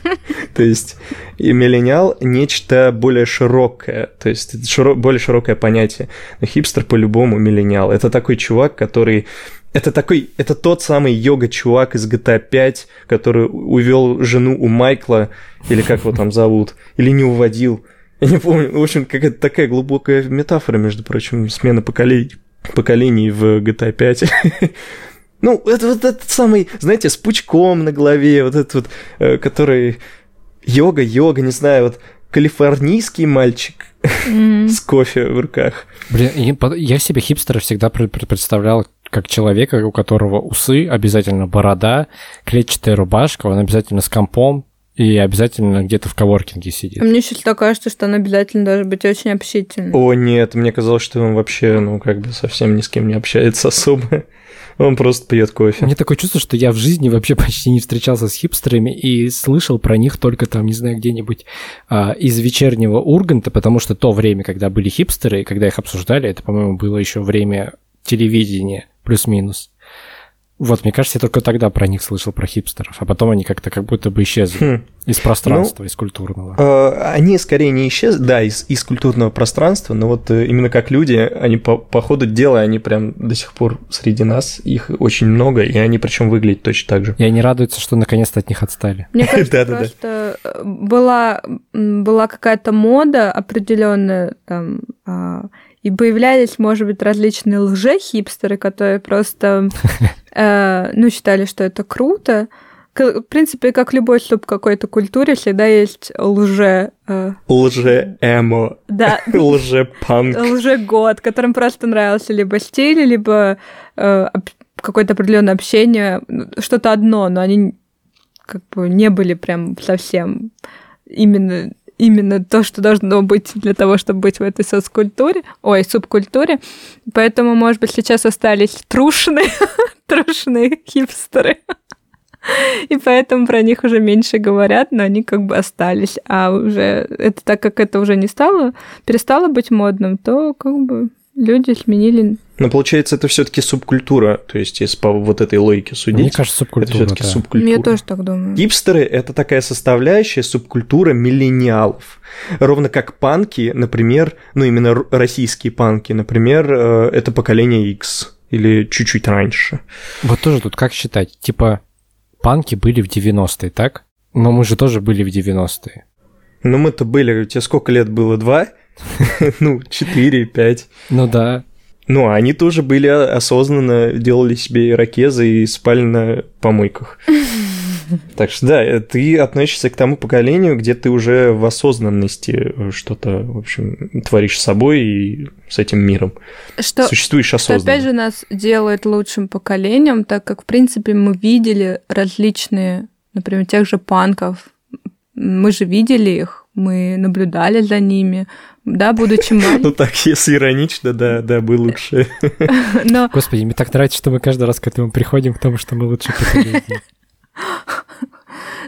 То есть и миллениал нечто более широкое, то есть это более широкое понятие. Но хипстер по-любому миллениал. Это такой чувак, который это такой, это тот самый йога-чувак из GTA 5, который увел жену у Майкла, или как его там зовут, или не уводил. Я не помню. В общем, какая-то такая глубокая метафора, между прочим, смена поколений, поколений в GTA 5. Ну, это вот этот самый, знаете, с пучком на голове, вот этот вот, э, который йога, йога, не знаю, вот калифорнийский мальчик mm-hmm. с кофе в руках. Блин, я себе хипстера всегда представлял как человека, у которого усы, обязательно борода, клетчатая рубашка, он обязательно с компом, и обязательно где-то в коворкинге сидит. А мне еще всегда кажется, что он обязательно должен быть очень общительным. О, нет, мне казалось, что он вообще, ну, как бы совсем ни с кем не общается особо. Он просто пьет кофе. Мне такое чувство, что я в жизни вообще почти не встречался с хипстерами и слышал про них только там, не знаю, где-нибудь а, из вечернего Урганта, потому что то время, когда были хипстеры, и когда их обсуждали, это, по-моему, было еще время телевидения плюс-минус. Вот, мне кажется, я только тогда про них слышал, про хипстеров, а потом они как-то как будто бы исчезли хм. из пространства, ну, из культурного. Э, они скорее не исчезли, да, из, из культурного пространства, но вот э, именно как люди, они по, по ходу дела, они прям до сих пор среди нас, их очень много, и они причем выглядят точно так же. И они радуются, что наконец-то от них отстали. Мне кажется, просто э, была, была какая-то мода определенная там а, и появлялись, может быть, различные лже-хипстеры, которые просто, э, ну, считали, что это круто. В принципе, как любой слуп какой-то культуре, всегда есть лже... Э, лже-эмо. Да. лже-панк. Лже-год, которым просто нравился либо стиль, либо э, какое-то определенное общение, что-то одно, но они как бы не были прям совсем именно именно то, что должно быть для того, чтобы быть в этой соцкультуре, ой, субкультуре. Поэтому, может быть, сейчас остались трушные, трушные хипстеры. И поэтому про них уже меньше говорят, но они как бы остались. А уже это так как это уже не стало, перестало быть модным, то как бы люди сменили. Но получается, это все-таки субкультура, то есть если по вот этой логике судить. Мне кажется, субкультура. Это все-таки да. субкультура. Я тоже так думаю. Хипстеры – это такая составляющая субкультура миллениалов. Ровно как панки, например, ну именно российские панки, например, э, это поколение X или чуть-чуть раньше. Вот тоже тут как считать? Типа, панки были в 90-е, так? Но мы же тоже были в 90-е. Но мы-то были, тебе сколько лет было? Два? Ну, четыре, пять. Ну да. Ну, а они тоже были осознанно, делали себе ирокезы и спали на помойках. Так что да, ты относишься к тому поколению, где ты уже в осознанности что-то, в общем, творишь с собой и с этим миром. Что, Существуешь что осознанно. опять же нас делает лучшим поколением, так как, в принципе, мы видели различные, например, тех же панков. Мы же видели их, мы наблюдали за ними, да, будучи Ну маленькими. так, если иронично, да, да, мы лучше. Но Господи, мне так нравится, что мы каждый раз к этому приходим, к тому, что мы лучше.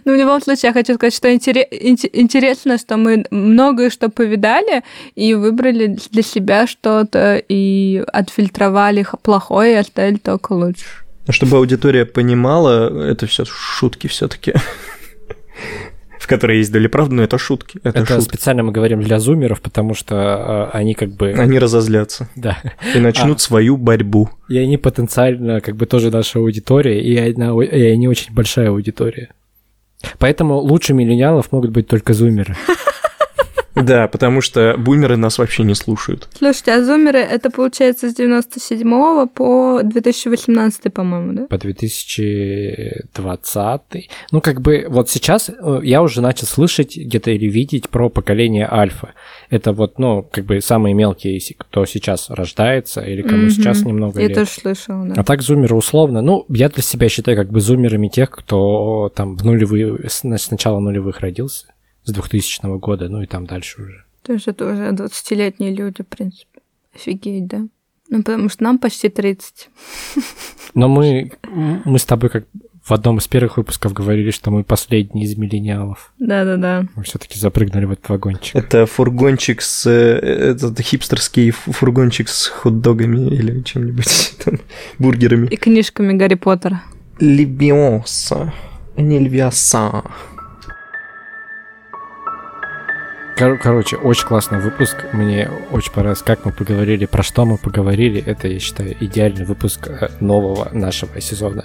Ну, в любом случае, я хочу сказать, что интере- инте- интересно, что мы многое что повидали и выбрали для себя что-то и отфильтровали плохое и оставили только лучше. Чтобы аудитория понимала, это все шутки все-таки. В которой есть доля правды, но это шутки. Это, Это шутки. специально мы говорим для зумеров, потому что э, они как бы... Они разозлятся Да. и начнут свою борьбу. И они потенциально как бы тоже наша аудитория, и, одна, и они очень большая аудитория. Поэтому лучше миллениалов могут быть только зумеры. Да, потому что бумеры нас вообще не слушают. Слушайте, а зумеры это получается с 97 по 2018, по-моему, да? По 2020. Ну, как бы вот сейчас э, я уже начал слышать где-то или видеть про поколение альфа. Это вот, ну, как бы самые мелкие, кто сейчас рождается или кому Мгм. сейчас немного Я лет. тоже слышала, да. А так зумеры условно. Ну, я для себя считаю как бы зумерами тех, кто там в нулевые, с начала нулевых родился, с 2000 года, ну и там дальше уже. То есть это уже 20-летние люди, в принципе. Офигеть, да? Ну, потому что нам почти 30. Но мы, мы с тобой как в одном из первых выпусков говорили, что мы последние из миллениалов. Да-да-да. Мы все-таки запрыгнули в этот вагончик. Это фургончик с... э, Этот хипстерский фу- фургончик с хот-догами или чем-нибудь там, бургерами. И книжками Гарри Поттера. Лебиоса. Не львиоса. Кор- короче, очень классный выпуск. Мне очень понравилось, как мы поговорили, про что мы поговорили. Это, я считаю, идеальный выпуск э, нового нашего сезона.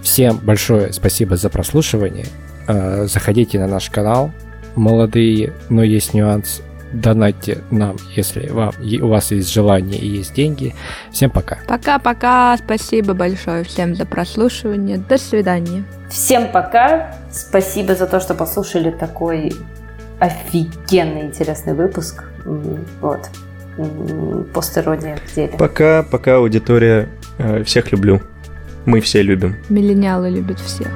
Всем большое спасибо за прослушивание. Э, Заходите на наш канал. Молодые, но есть нюанс. Донатьте нам, если вам, у вас есть желание и есть деньги. Всем пока. Пока-пока. Спасибо большое всем за прослушивание. До свидания. Всем пока. Спасибо за то, что послушали такой офигенный интересный выпуск. Вот. Постерония в деле. Пока, пока, аудитория. Э, Всех люблю. Мы все любим. Миллениалы любят всех.